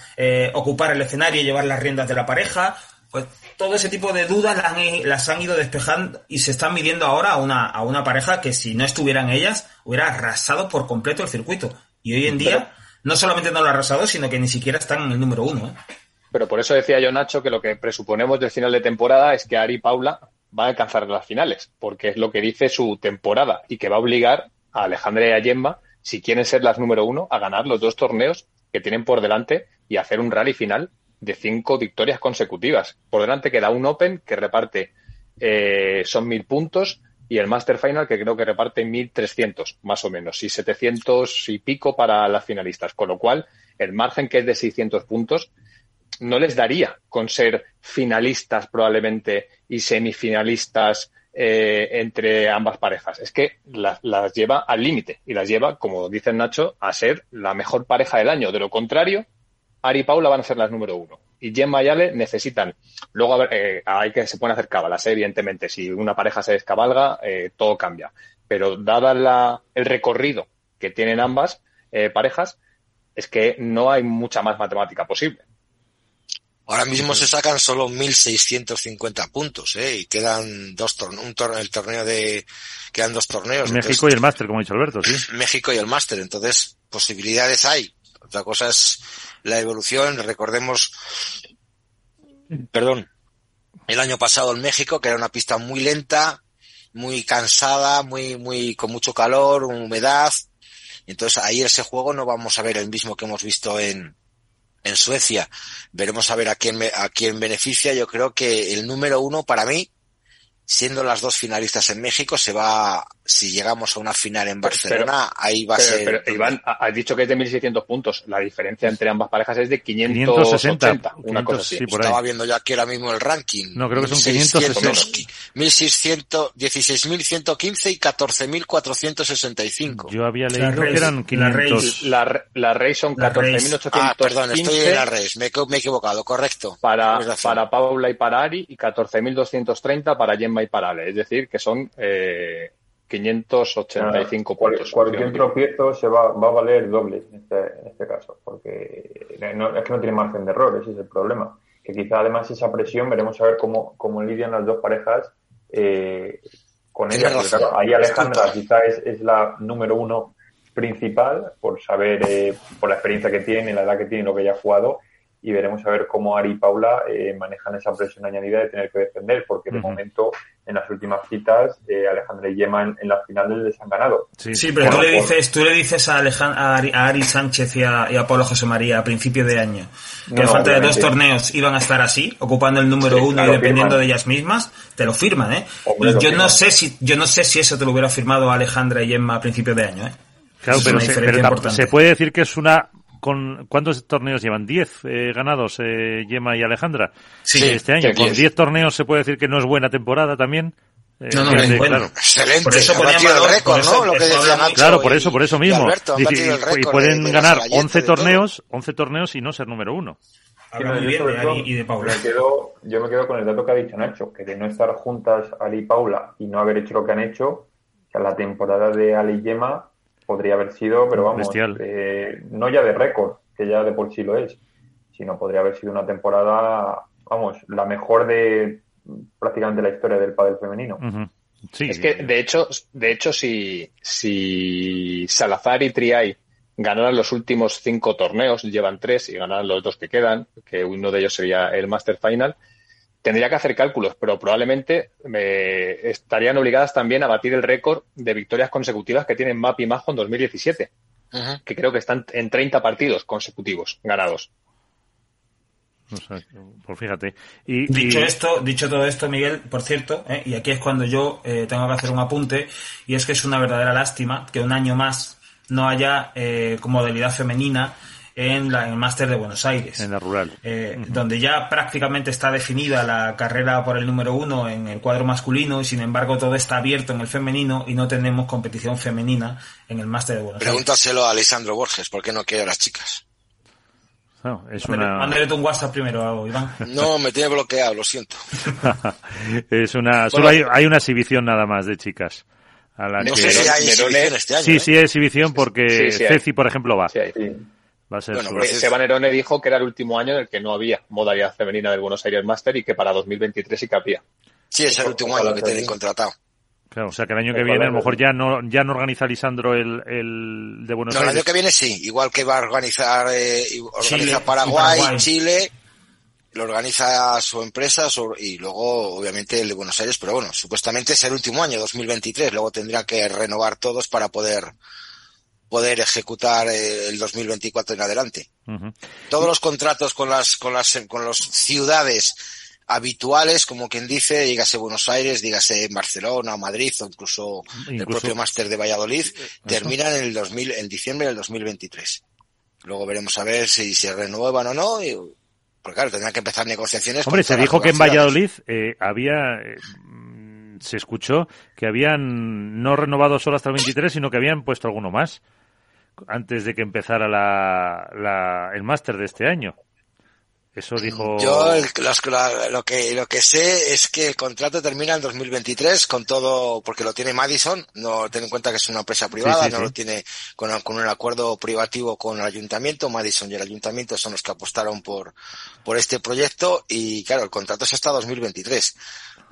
Speaker 5: ocupar el escenario y llevar las riendas de la pareja. Pues todo ese tipo de dudas las han, ido despejando y se están midiendo ahora a una, a una pareja que si no estuvieran ellas hubiera arrasado por completo el circuito. Y hoy en día no solamente no lo ha arrasado, sino que ni siquiera están en el número uno. ¿eh?
Speaker 3: Pero por eso decía yo, Nacho, que lo que presuponemos del final de temporada es que Ari y Paula van a alcanzar las finales, porque es lo que dice su temporada y que va a obligar a Alejandra y a Gemma, si quieren ser las número uno, a ganar los dos torneos que tienen por delante y hacer un rally final de cinco victorias consecutivas. Por delante queda un Open que reparte, eh, son mil puntos, y el Master Final que creo que reparte 1.300 más o menos y 700 y pico para las finalistas, con lo cual el margen que es de 600 puntos no les daría con ser finalistas probablemente y semifinalistas eh, entre ambas parejas. Es que las, las lleva al límite y las lleva, como dice Nacho, a ser la mejor pareja del año. De lo contrario, Ari y Paula van a ser las número uno. Y Gemma y Ale necesitan. Luego, a ver, eh, hay que se pueden hacer cábalas, eh, evidentemente. Si una pareja se descabalga, eh, todo cambia. Pero dada la, el recorrido que tienen ambas parejas, es que no hay mucha más matemática posible.
Speaker 6: Ahora mismo se sacan solo 1.650 puntos, ¿eh? Y quedan dos torneos, un torneo, el torneo de, quedan dos torneos.
Speaker 2: México y el máster, como ha dicho Alberto, sí.
Speaker 6: México y el máster, entonces posibilidades hay. Otra cosa es la evolución. Recordemos, perdón, el año pasado en México, que era una pista muy lenta, muy cansada, muy, muy, con mucho calor, humedad. Entonces ahí ese juego no vamos a ver el mismo que hemos visto en, en Suecia. Veremos a ver a quién, a quién beneficia. Yo creo que el número uno para mí siendo las dos finalistas en México, se va, si llegamos a una final en Barcelona, ahí va a ser.
Speaker 3: Pero Iván, has dicho que es de 1.600 puntos. La diferencia entre ambas parejas es de 560, una cosa así.
Speaker 6: Estaba viendo yo aquí ahora mismo el ranking.
Speaker 2: No, creo que son 560.
Speaker 6: 1.600, 16.115 y 14.465.
Speaker 2: Yo había leído que eran 500.
Speaker 3: La, la Rey son 14.815.
Speaker 6: Ah, perdón, estoy en la Rey, me, me, he equivocado, correcto.
Speaker 3: Para, para Paula y para Ari y 14.230 para y parale, es decir, que son eh, 585 puntos.
Speaker 4: Cualquier tropiezo se va, va, a valer doble en este, en este caso, porque no, es que no tiene margen de error, ese es el problema. Que quizá además esa presión, veremos a ver cómo, cómo lidian las dos parejas eh, con ella. claro, ahí Alejandra quizá es, es, la número uno principal por saber, eh, por la experiencia que tiene, la edad que tiene, lo que ella ha jugado y veremos a ver cómo Ari y Paula eh, manejan esa presión añadida de tener que defender, porque de momento en las últimas citas eh, Alejandra y Gemma en, la final les han ganado.
Speaker 5: Sí, pero tú, le dices, tú le dices a, a, Ari, Sánchez y a, y a, Pablo José María a principio de año que a falta de dos torneos iban a estar así, ocupando el número uno y dependiendo de ellas mismas, te lo firman, ¿eh? y yo no sé si yo no sé si eso te lo hubiera firmado Alejandra y Gemma a principio de año, ¿eh?
Speaker 2: Claro, pero, se, puede decir que es una con ¿cuántos torneos llevan? ¿10 eh, ganados eh, Yema y Alejandra?
Speaker 5: Sí,
Speaker 2: este año. Con 10 torneos se puede decir que no es buena temporada también.
Speaker 6: Eh, no, no, claro. Excelente. Por eso el récord, ¿no? Lo que decía Nacho
Speaker 2: Claro, por eso, por eso mismo. y, pueden ganar 11 torneos, 11 torneos y no ser número uno.
Speaker 5: muy bien de Ali y de Paula.
Speaker 4: Me quedo, yo me quedo con el dato que ha dicho Nacho, que de no estar juntas Ali y Paula y no haber hecho lo que han hecho, o sea, la temporada de Ali y Yema podría haber sido, pero vamos, eh, no ya de récord, que ya de por sí lo es, sino podría haber sido una temporada, vamos, la mejor de prácticamente la historia del pádel femenino.
Speaker 3: sí. Es que, de hecho, de hecho si, si Salazar y Triay ganaran los últimos cinco torneos, llevan tres y ganaran los dos que quedan, que uno de ellos sería el Master Final, tendría que hacer cálculos, pero probablemente me estarían obligadas también a batir el récord de victorias consecutivas que tienen MAP y Majo en 2017, que creo que están en 30 partidos consecutivos ganados.
Speaker 2: pues fíjate.
Speaker 5: Y, dicho esto, dicho todo esto, Miguel, por cierto, ¿eh? y aquí es cuando yo eh, tengo que hacer un apunte, y es que es una verdadera lástima que un año más no haya eh, modalidad femenina en, la, el Máster de Buenos Aires.
Speaker 2: En la rural.
Speaker 5: Eh, donde ya prácticamente está definida la carrera por el número uno en el cuadro masculino y sin embargo todo está abierto en el femenino y no tenemos competición femenina en el Máster de Buenos
Speaker 6: Aires. Pregúntaselo a Alessandro Borges, ¿por qué no quiere a las chicas?
Speaker 2: No, es una...
Speaker 5: Mándale un WhatsApp primero, Iván.
Speaker 6: No, me tiene bloqueado, lo siento.
Speaker 2: es una... Solo hay, hay una exhibición nada más de chicas.
Speaker 6: A la no sé si hay exhibición este año.
Speaker 2: Sí, sí, hay exhibición porque Ceci, por ejemplo, va. Sí,
Speaker 3: bueno, pues Esteban Erone dijo que era el último año en el que no había modalidad femenina del Buenos Aires Master y que para 2023 sí que había.
Speaker 6: Sí, es el último año que tienen contratado.
Speaker 2: Claro, o sea que el año que viene a lo mejor ya no ya no organiza Lisandro el, el de Buenos Aires.
Speaker 6: el año que viene sí, igual que va a organizar eh, organiza Paraguay, Chile, lo organiza su empresa y luego obviamente el de Buenos Aires, pero bueno, supuestamente es el último año, 2023, luego tendría que renovar todos para poder poder ejecutar eh, el 2024 en adelante. Todos los contratos con las, con las, con las ciudades habituales, como quien dice, dígase Buenos Aires, dígase Barcelona o Madrid o incluso, el propio máster de Valladolid, terminan en el 2000, en diciembre del 2023. Luego veremos a ver si se renuevan o no. Y, porque claro, tendrán que empezar negociaciones.
Speaker 2: Hombre, se dijo que en Valladolid eh, había, eh, se escuchó que habían no renovado solo hasta el 23, sino que habían puesto alguno más antes de que empezara la, la, el máster de este año. Eso dijo.
Speaker 6: Yo lo, que lo que sé es que el contrato termina en 2023 con todo, porque lo tiene Madison. No ten en cuenta que es una empresa privada, no lo tiene con, con, un acuerdo privativo con el ayuntamiento. Madison y el ayuntamiento son los que apostaron por por este proyecto y claro, el contrato es hasta 2023.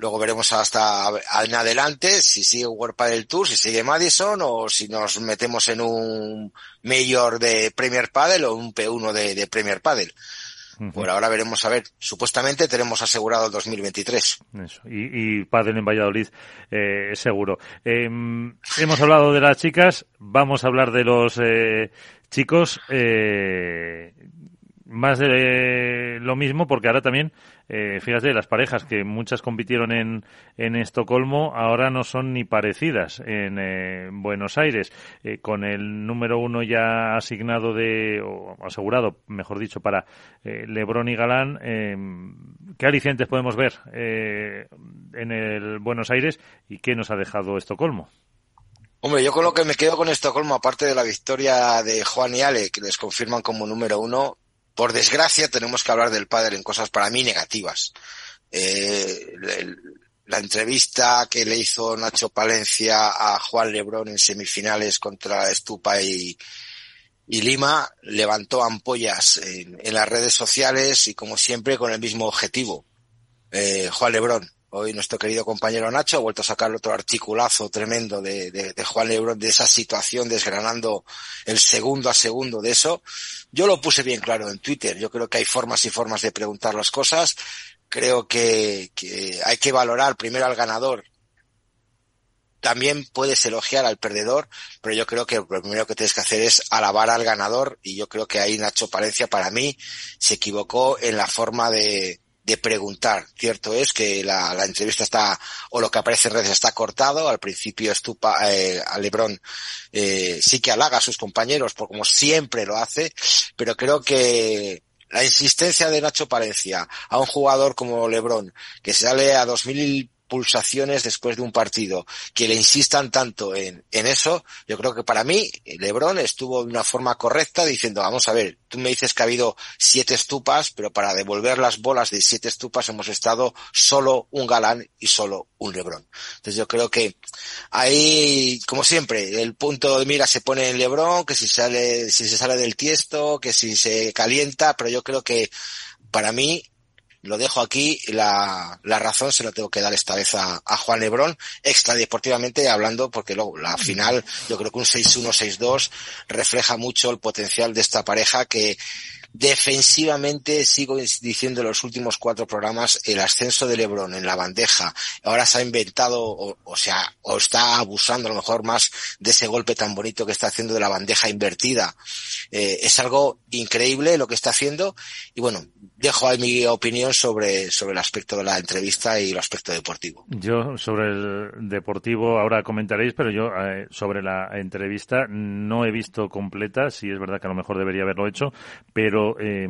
Speaker 6: Luego veremos hasta en adelante si sigue World del Tour, si sigue Madison o si nos metemos en un Mayor de Premier Padel o un P1 de, Premier Padel. Por ahora veremos a ver. Supuestamente tenemos asegurado el 2023.
Speaker 2: Eso. Y, y Padel en Valladolid, eh, seguro. Em, hemos hablado de las chicas, vamos a hablar de los eh, chicos. Eh, más de lo mismo porque ahora también, eh, fíjate, las parejas que muchas compitieron en, en Estocolmo ahora no son ni parecidas en eh, Buenos Aires. Eh, con el número uno ya asignado de, o asegurado, mejor dicho, para eh, Lebron y Galán, ¿qué alicientes podemos ver en el Buenos Aires y qué nos ha dejado Estocolmo?
Speaker 6: Hombre, yo con lo que me quedo con Estocolmo, aparte de la victoria de Juan y Ale, que les confirman como número uno, por desgracia tenemos que hablar del padre en cosas para mí negativas. Eh, la entrevista que le hizo Nacho Palencia a Juan Lebrón en semifinales contra Estupa y, Lima levantó ampollas en, las redes sociales y como siempre con el mismo objetivo. Eh, Juan Lebrón, Hoy nuestro querido compañero Nacho ha vuelto a sacar otro articulazo tremendo de, Juan Lebrón, de esa situación, desgranando el segundo a segundo de eso. Yo lo puse bien claro en Twitter. Yo creo que hay formas y formas de preguntar las cosas. Creo que, que hay que valorar primero al ganador también puedes elogiar al perdedor, pero yo creo que lo primero que tienes que hacer es alabar al ganador y yo creo que ahí Nacho Palencia para mí se equivocó en la forma de, de preguntar. Cierto es que la, la, entrevista está, o lo que aparece en redes está cortado. Al principio Estupa, eh, a Lebron eh, sí que halaga a sus compañeros, por como siempre lo hace, pero creo que la insistencia de Nacho Palencia a un jugador como Lebron, que sale a 2000 pulsaciones después de un partido, que le insistan tanto en, en eso, yo creo que para mí Lebron estuvo de una forma correcta diciendo, vamos a ver, tú me dices que ha habido siete estupas, pero para devolver las bolas de siete estupas hemos estado solo un galán y solo un Lebron. Entonces yo creo que ahí, como siempre, el punto de mira se pone en Lebron, que si sale, si se sale del tiesto, que si se calienta, pero yo creo que para mí lo dejo aquí, la, la razón se lo tengo que dar esta vez a, a Juan Lebrón, extradeportivamente hablando, porque luego la final, yo creo que un 6-1, 6-2 refleja mucho el potencial de esta pareja que defensivamente sigo diciendo en los últimos cuatro programas el ascenso de Lebron en la bandeja. Ahora se ha inventado o, o, sea o está abusando a lo mejor más de ese golpe tan bonito que está haciendo de la bandeja invertida. Eh, es algo increíble lo que está haciendo. Y bueno dejo ahí mi opinión sobre sobre el aspecto de la entrevista y el aspecto deportivo.
Speaker 2: Yo sobre el deportivo ahora comentaréis pero yo eh, sobre la entrevista no he visto completa. Si es verdad que a lo mejor debería haberlo hecho pero eh,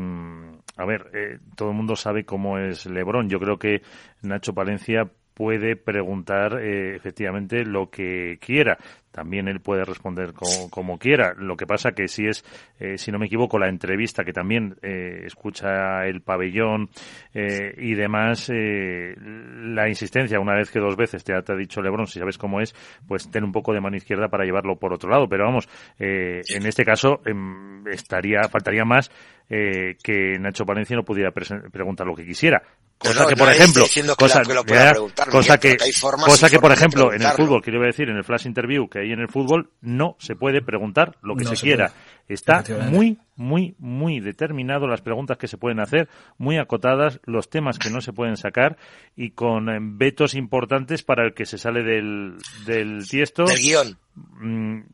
Speaker 2: a ver, eh, todo el mundo sabe cómo es Lebron. Yo creo que Nacho Palencia puede preguntar eh, efectivamente lo que quiera. También él puede responder como, como quiera. Lo que pasa que si es, eh, si no me equivoco, la entrevista que también eh, escucha el pabellón eh, y demás, eh, la insistencia, una vez que dos veces te ha, te ha, dicho Lebron, si sabes cómo es, pues ten un poco de mano izquierda para llevarlo por otro lado. Pero vamos, eh, en este caso em, estaría, faltaría más eh, que Nacho Palencia no pudiera preguntar lo que quisiera. Cosa
Speaker 6: no,
Speaker 2: que, por
Speaker 6: no
Speaker 2: ejemplo,
Speaker 6: que
Speaker 2: cosa,
Speaker 6: que, lo
Speaker 2: ya, cosa
Speaker 6: que,
Speaker 2: que, cosa que, por ejemplo, en el fútbol, quiero decir, en el flash interview que hay en el fútbol, no se puede preguntar lo que no se, se, quiera. Puede. Está muy, muy, muy determinado las preguntas que se pueden hacer, muy acotadas, los temas que no se pueden sacar y con eh, vetos importantes para el que se sale del, del tiesto.
Speaker 6: Del guion.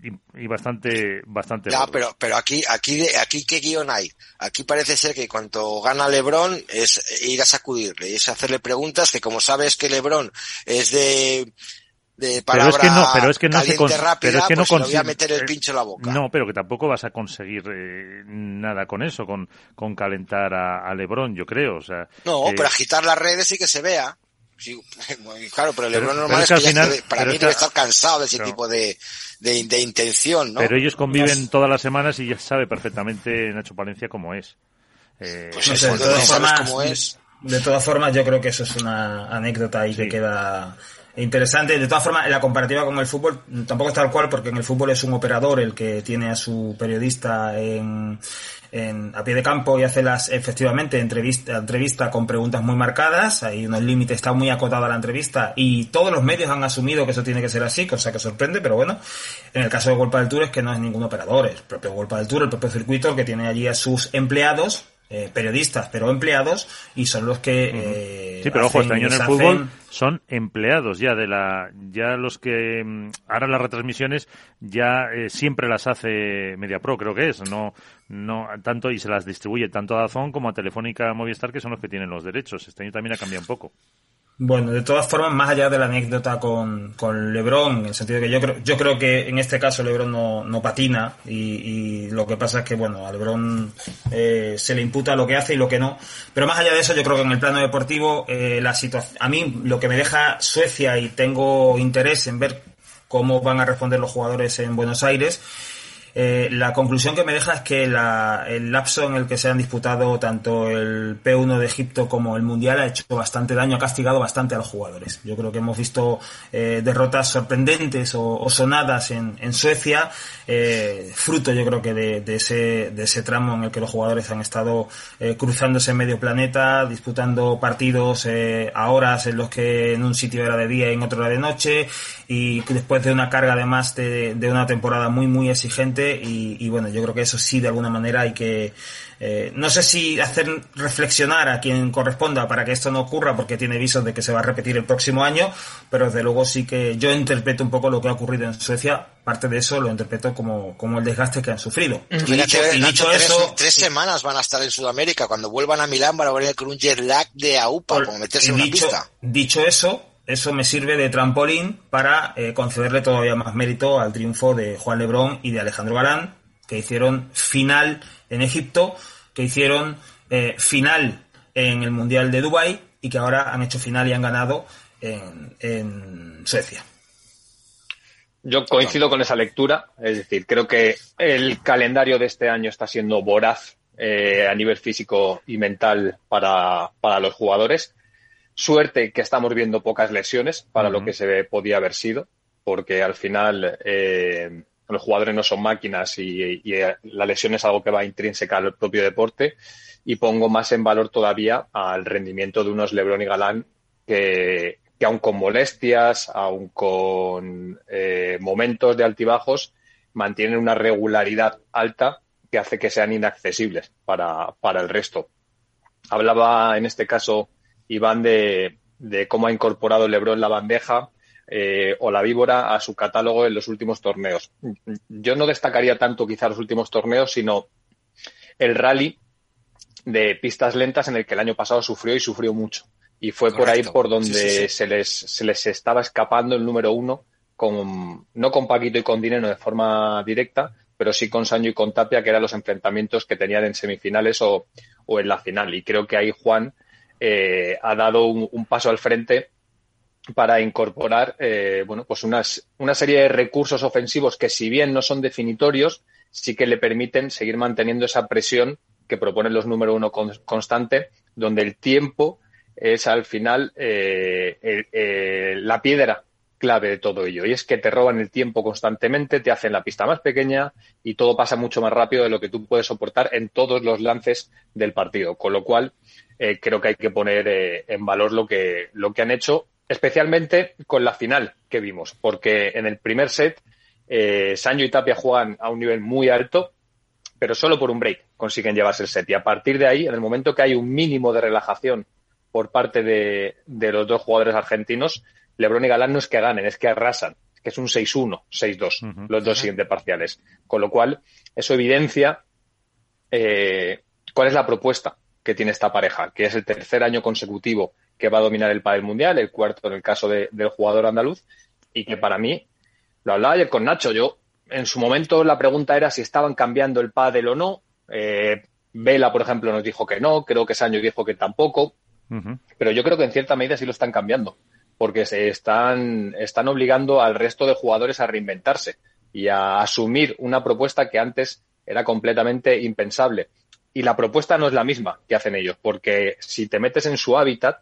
Speaker 2: Y, y, bastante, bastante.
Speaker 6: Ya, pero, pero aquí, aquí, aquí, ¿qué guion hay? Aquí parece ser que cuando gana Lebron es ir a sacudirle, es hacerle preguntas que como sabes que Lebron es de, de palabra
Speaker 2: pero es que no, pero es que no se
Speaker 6: rápida,
Speaker 2: pero es que
Speaker 6: pues
Speaker 2: no
Speaker 6: voy a meter el pincho en la boca.
Speaker 2: No, pero que tampoco vas a conseguir eh, nada con eso, con, con calentar a, a Lebron, yo creo, o sea.
Speaker 6: No,
Speaker 2: eh,
Speaker 6: pero agitar las redes y que se vea. Sí, claro, pero el Lebron normal es que, es que final, para mí debe estar cansado de ese pero, tipo de, de, de, intención, ¿no?
Speaker 2: Pero ellos conviven no. todas las semanas y ya sabe perfectamente Nacho Palencia cómo es.
Speaker 5: Eh, pues eso, de todas formas, cómo es. De todas formas, yo creo que eso es una anécdota ahí sí. que queda interesante. De todas formas, la comparativa con el fútbol tampoco es tal cual, porque en el fútbol es un operador el que tiene a su periodista en, en, a pie de campo y hace las, efectivamente, entrevista, entrevista con preguntas muy marcadas, hay unos límites, está muy acotada la entrevista y todos los medios han asumido que eso tiene que ser así, cosa que sorprende, pero bueno, en el caso de Golpa del Tour es que no es ningún operador, es el propio Golpa del Tour, el propio circuito, el que tiene allí a sus empleados, eh, periodistas, pero empleados, y son los que... Eh,
Speaker 2: sí, pero ojo, este año en el fútbol son empleados ya de la... Ya los que mm, harán las retransmisiones ya eh, siempre las hace MediaPro, creo que es, no no tanto y se las distribuye tanto a Dazón como a Telefónica Movistar, que son los que tienen los derechos. Este año también ha cambiado un poco.
Speaker 5: Bueno, de todas formas, más allá de la anécdota con, con Lebron, en el sentido que yo creo, yo creo que en este caso Lebron no, no patina y, y, lo que pasa es que, bueno, a Lebron eh, se le imputa lo que hace y lo que no. Pero más allá de eso, yo creo que en el plano deportivo, eh, la situación, a mí lo que me deja Suecia y tengo interés en ver cómo van a responder los jugadores en Buenos Aires Eh, la conclusión que me deja es que el lapso en el que se han disputado tanto el P1 de Egipto como el Mundial ha hecho bastante daño, ha castigado bastante a los jugadores. Yo creo que hemos visto eh, derrotas sorprendentes o, sonadas en, Suecia, eh, fruto yo creo que de, ese, de ese tramo en el que los jugadores han estado cruzándose en medio planeta, disputando partidos a horas en los que en un sitio era de día y en otro era de noche, y después de una carga además de, de una temporada muy muy exigente y, bueno yo creo que eso sí de alguna manera hay que eh, no sé si hacer reflexionar a quien corresponda para que esto no ocurra porque tiene visos de que se va a repetir el próximo año pero desde luego sí que yo interpreto un poco lo que ha ocurrido en Suecia parte de eso lo interpreto como, como el desgaste que han sufrido.
Speaker 6: Y dicho, tres, eso tres semanas van a estar en Sudamérica cuando vuelvan a Milán van a venir con un jet lag de AUPA como meterse en una pista.
Speaker 5: dicho eso eso me sirve de trampolín para eh, concederle todavía más mérito al triunfo de Juan Lebrón y de Alejandro Galán, que hicieron final en Egipto, que hicieron eh, final en el Mundial de Dubái y que ahora han hecho final y han ganado en, Suecia.
Speaker 3: Yo coincido con esa lectura, es decir, creo que el calendario de este año está siendo voraz eh, a nivel físico y mental para, para los jugadores Suerte que estamos viendo pocas lesiones para lo que se podía haber sido, porque al final eh, los jugadores no son máquinas y, eh, la lesión es algo que va intrínseca al propio deporte. Y pongo más en valor todavía al rendimiento de unos Lebron y Galán que, que aun con molestias, aun con eh, momentos de altibajos, mantienen una regularidad alta que hace que sean inaccesibles para, para el resto. Hablaba en este caso Iván de, de cómo ha incorporado Lebron la bandeja eh, o la víbora a su catálogo en los últimos torneos. Yo no destacaría tanto quizá los últimos torneos, sino el rally de pistas lentas en el que el año pasado sufrió y sufrió mucho. Y fue por ahí por donde Se, les, se les estaba escapando el número uno, con, no con Paquito y con Dinero de forma directa, pero sí con Sancho y con Tapia, que eran los enfrentamientos que tenían en semifinales o, o en la final. Y creo que ahí Juan eh, ha dado un, paso al frente para incorporar eh, bueno, pues unas, una serie de recursos ofensivos que, si bien no son definitorios, sí que le permiten seguir manteniendo esa presión que proponen los número uno constante, donde el tiempo es al final eh, la piedra clave de todo ello. Y es que te roban el tiempo constantemente, te hacen la pista más pequeña y todo pasa mucho más rápido de lo que tú puedes soportar en todos los lances del partido. Con lo cual, eh, creo que hay que poner eh, en valor lo que, lo que han hecho, especialmente con la final que vimos, porque en el primer set eh, Sancho y Tapia juegan a un nivel muy alto, pero solo por un break consiguen llevarse el set. Y a partir de ahí, en el momento que hay un mínimo de relajación por parte de, los dos jugadores argentinos, Lebron y Galán no es que ganen, es que arrasan, es que es un 6-1, 6-2, los dos siguientes parciales. Con lo cual, eso evidencia cuál es la propuesta que tiene esta pareja, que es el tercer año consecutivo que va a dominar el pádel mundial, el cuarto en el caso del jugador andaluz, y que para mí, lo hablaba ayer con Nacho, yo en su momento la pregunta era si estaban cambiando el pádel o no. Eh, Vela, por ejemplo, nos dijo que no, creo que Saño dijo que tampoco, pero yo creo que en cierta medida sí lo están cambiando, porque se están, están obligando al resto de jugadores a reinventarse y a asumir una propuesta que antes era completamente impensable. Y la propuesta no es la misma que hacen ellos, porque si te metes en su hábitat,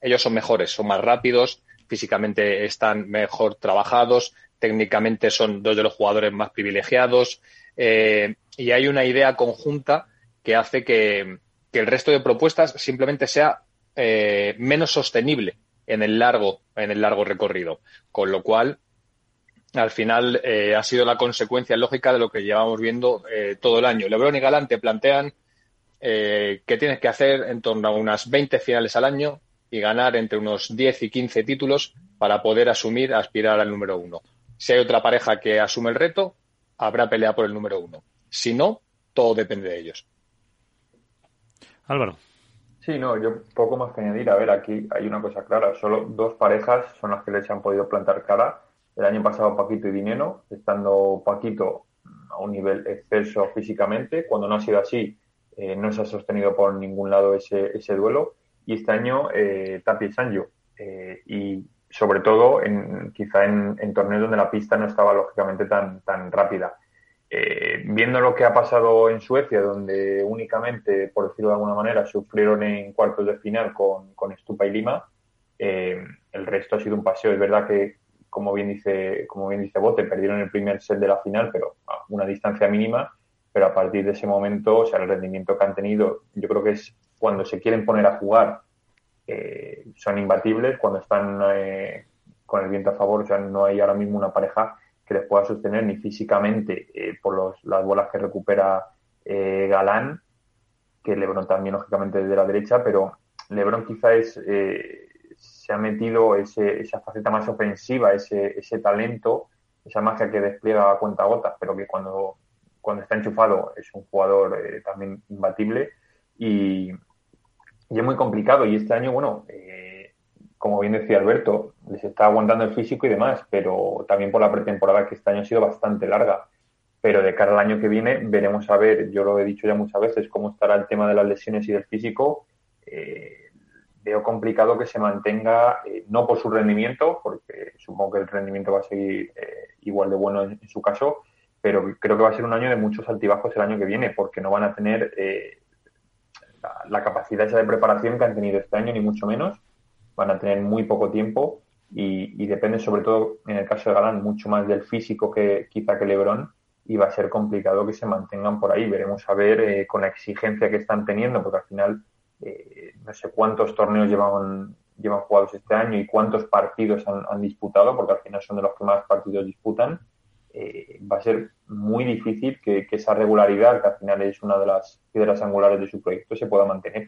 Speaker 3: ellos son mejores, son más rápidos, físicamente están mejor trabajados, técnicamente son dos de los jugadores más privilegiados eh, y hay una idea conjunta que hace que, el resto de propuestas simplemente sea eh, menos sostenible en el largo en el largo recorrido con lo cual al final eh, ha sido la consecuencia lógica de lo que llevamos viendo todo el año Lebron y Galante plantean eh, que tienes que hacer en torno a unas 20 finales al año y ganar entre unos 10 y 15 títulos para poder asumir, aspirar al número uno. Si hay otra pareja que asume el reto, habrá pelea por el número uno. Si no, todo depende de ellos.
Speaker 2: Álvaro.
Speaker 4: Sí, no, yo poco más que añadir. A ver, aquí hay una cosa clara. Solo dos parejas son las que les han podido plantar cara. El año pasado Paquito y Dineno, estando Paquito a un nivel exceso físicamente. Cuando no ha sido así, eh, no se ha sostenido por ningún lado ese, ese duelo. Y este año, eh, Tapi Sanjo. Eh, y sobre todo, en, quizá en, torneos donde la pista no estaba lógicamente tan, tan rápida. Eh, viendo lo que ha pasado en Suecia, donde únicamente, por decirlo de alguna manera, sufrieron en cuartos de final con, con Estupa y Lima, eh, el resto ha sido un paseo. Es verdad que, como bien dice, como bien dice Bote, perdieron el primer set de la final, pero a una distancia mínima. Pero a partir de ese momento, o sea, el rendimiento que han tenido, yo creo que es cuando se quieren poner a jugar, eh, son imbatibles. Cuando están con el viento a favor, o sea, no hay ahora mismo una pareja que les pueda sostener ni físicamente eh, por los, las bolas que recupera eh, Galán, que Lebron también lógicamente desde la derecha, pero Lebron quizás eh, se ha metido ese, esa faceta más ofensiva, ese, ese talento, esa magia que despliega a cuenta gotas, pero que cuando, cuando está enchufado es un jugador también imbatible y, y, es muy complicado. Y este año, bueno, como bien decía Alberto, les está aguantando el físico y demás, pero también por la pretemporada que este año ha sido bastante larga. Pero de cara al año que viene veremos a ver, yo lo he dicho ya muchas veces, cómo estará el tema de las lesiones y del físico. Eh, veo complicado que se mantenga, eh, no por su rendimiento, porque supongo que el rendimiento va a seguir eh, igual de bueno en, su caso, pero creo que va a ser un año de muchos altibajos el año que viene, porque no van a tener la, la capacidad esa de preparación que han tenido este año, ni mucho menos van a tener muy poco tiempo y, depende sobre todo en el caso de Galán mucho más del físico que quizá que Lebron y va a ser complicado que se mantengan por ahí. Veremos a ver eh, con la exigencia que están teniendo porque al final eh, no sé cuántos torneos llevan, llevan jugados este año y cuántos partidos han, han disputado porque al final son de los que más partidos disputan eh, va a ser muy difícil que, esa regularidad, que al final es una de las piedras angulares de su proyecto, se pueda mantener.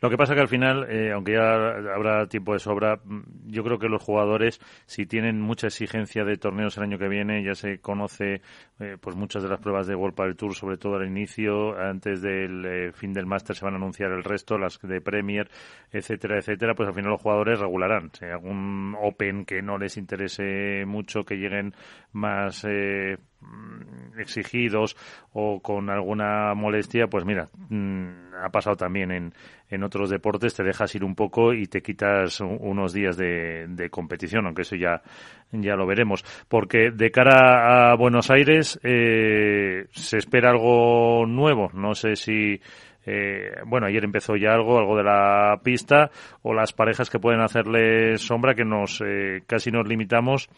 Speaker 2: Lo que pasa que al final, eh, aunque ya habrá tiempo de sobra, mm, yo creo que los jugadores, si tienen mucha exigencia de torneos el año que viene, ya se conoce eh, pues muchas de las pruebas de World del Tour, sobre todo al inicio, antes del fin del máster se van a anunciar el resto, las de Premier, etcétera, etcétera, pues al final los jugadores regularán. Si algún Open que no les interese mucho, que lleguen más eh, exigidos o con alguna molestia, pues mira, mm, ha pasado también en, en otros deportes, te dejas ir un poco y te quitas unos días de, competición, aunque eso ya, ya lo veremos. Porque de cara a Buenos Aires eh, se espera algo nuevo, no sé si eh, bueno, ayer empezó ya algo, algo de la pista, o las parejas que pueden hacerle sombra, que nos eh, casi nos limitamos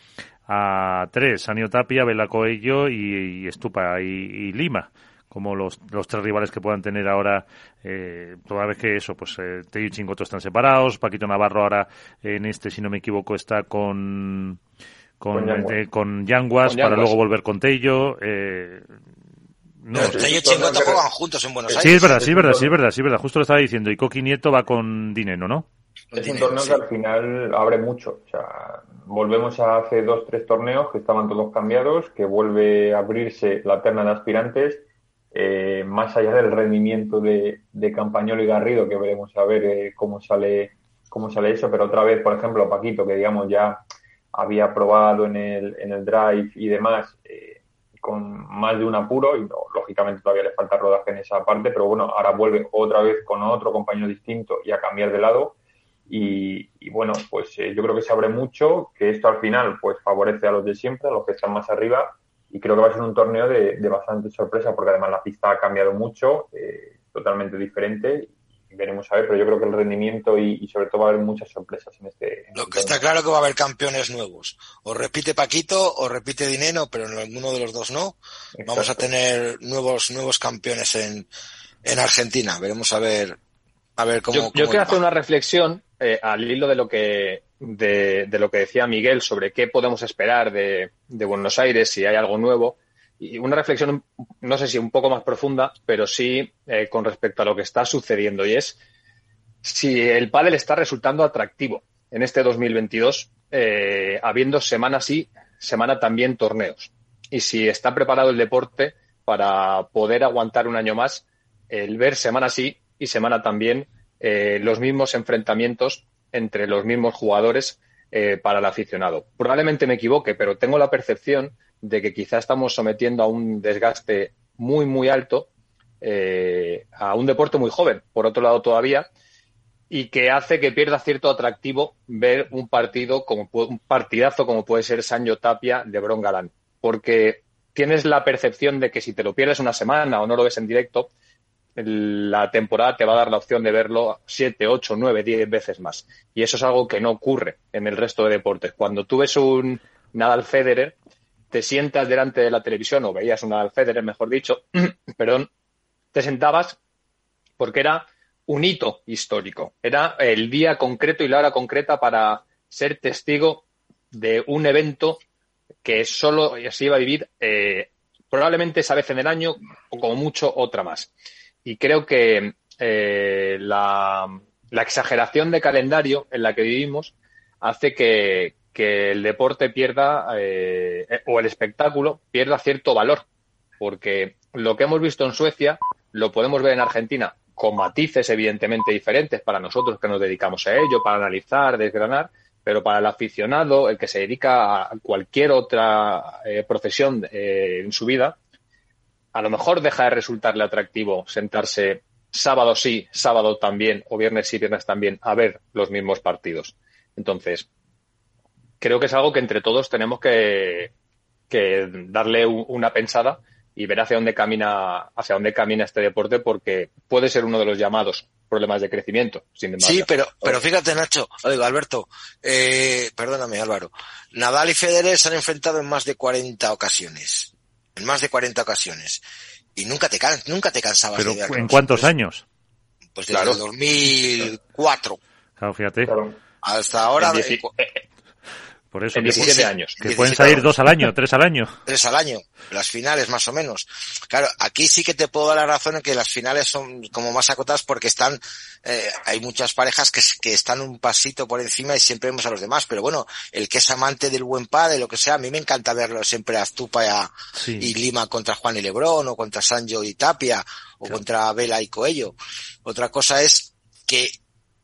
Speaker 2: a tres, Sanio Tapia, Bela Coello y, Estupa y, Lima como los, los tres rivales que puedan tener ahora, eh, toda vez que eso, pues eh, Tello y Chingoto están separados, Paquito Navarro ahora en este, si no me equivoco, está con con, con, Yanguas, para luego volver con Tello. Eh,
Speaker 6: no, Tello y Chingoto juegan juntos en Buenos Aires.
Speaker 2: Sí, es verdad, sí, es verdad, sí, es verdad, sí, es verdad. Justo lo estaba diciendo. Y Coqui Nieto va con Dineno, ¿no?
Speaker 4: Es un torneo que al final abre mucho. O sea, volvemos a hace dos, tres torneos que estaban todos cambiados, que vuelve a abrirse la terna de aspirantes, eh, más allá del rendimiento de, de Campañolo y Garrido, que veremos a ver eh, cómo sale cómo sale eso, pero otra vez, por ejemplo, Paquito, que digamos ya había probado en el, en el drive y demás, eh, con más de un apuro, y lógicamente todavía le falta rodaje en esa parte, pero bueno, ahora vuelve otra vez con otro compañero distinto y a cambiar de lado y, bueno, pues eh, yo creo que se abre mucho, que esto al final pues favorece a los de siempre, a los que están más arriba, y creo que va a ser un torneo de, bastante sorpresa, porque además la pista ha cambiado mucho, eh, totalmente diferente, y veremos a ver, pero yo creo que el rendimiento y, sobre todo va a haber muchas sorpresas en este.
Speaker 6: Lo que está claro que va a haber campeones nuevos. O repite Paquito o repite Dineno, pero en ninguno de los dos no. Vamos a tener nuevos nuevos campeones en, en Argentina. Veremos a ver a ver cómo.
Speaker 3: Yo, quiero hacer una reflexión eh, al hilo de lo que de, lo que decía Miguel sobre qué podemos esperar de, Buenos Aires, si hay algo nuevo. Y una reflexión, no sé si un poco más profunda, pero sí eh, con respecto a lo que está sucediendo. Y es si el pádel está resultando atractivo en este 2022, eh, habiendo semana sí, semana también torneos. Y si está preparado el deporte para poder aguantar un año más, el ver semana sí y semana también eh, los mismos enfrentamientos entre los mismos jugadores eh, para el aficionado. Probablemente me equivoque, pero tengo la percepción de que quizá estamos sometiendo a un desgaste muy, muy alto eh, a un deporte muy joven, por otro lado todavía, y que hace que pierda cierto atractivo ver un partido como un partidazo como puede ser Sancho Tapia de Bron Galán. Porque tienes la percepción de que si te lo pierdes una semana o no lo ves en directo, la temporada te va a dar la opción de verlo siete, ocho, nueve, diez veces más. Y eso es algo que no ocurre en el resto de deportes. Cuando tú ves un Nadal Federer, te sientas delante de la televisión, o veías un Nadal Federer, mejor dicho, perdón, te sentabas porque era un hito histórico. Era el día concreto y la hora concreta para ser testigo de un evento que solo se iba a vivir eh, probablemente esa vez en el año o como mucho otra más. Y creo que eh, la, exageración de calendario en la que vivimos hace que, el deporte pierda eh, o el espectáculo pierda cierto valor. Porque lo que hemos visto en Suecia lo podemos ver en Argentina con matices evidentemente diferentes para nosotros que nos dedicamos a ello, para analizar, desgranar, pero para el aficionado, el que se dedica a cualquier otra eh, profesión en su vida, a lo mejor deja de resultarle atractivo sentarse sábado sí, sábado también, o viernes sí, viernes también, a ver los mismos partidos. Entonces, creo que es algo que entre todos tenemos que, darle una pensada y ver hacia dónde camina, hacia dónde camina este deporte, porque puede ser uno de los llamados problemas de crecimiento, sin
Speaker 6: Sí, pero, pero fíjate, Nacho, digo, Alberto, eh, perdóname, Álvaro. Nadal y Federer se han enfrentado en más de 40 ocasiones en más de 40 ocasiones. Y nunca te, nunca te cansabas
Speaker 2: ¿Pero ¿En cuántos años?
Speaker 6: Pues desde el 2004.
Speaker 2: Claro, fíjate.
Speaker 6: Hasta ahora...
Speaker 2: Por eso,
Speaker 3: en 17 años.
Speaker 2: Que pueden salir dos al año, tres al año.
Speaker 6: Tres al año, las finales más o menos. Claro, aquí sí que te puedo dar la razón en que las finales son como más acotadas porque están, eh, hay muchas parejas que, que están un pasito por encima y siempre vemos a los demás. Pero bueno, el que es amante del buen padre, lo que sea, a mí me encanta verlo siempre a Astupa y, Lima contra Juan y Lebrón o contra Sancho y Tapia o contra Vela y Coello. Otra cosa es que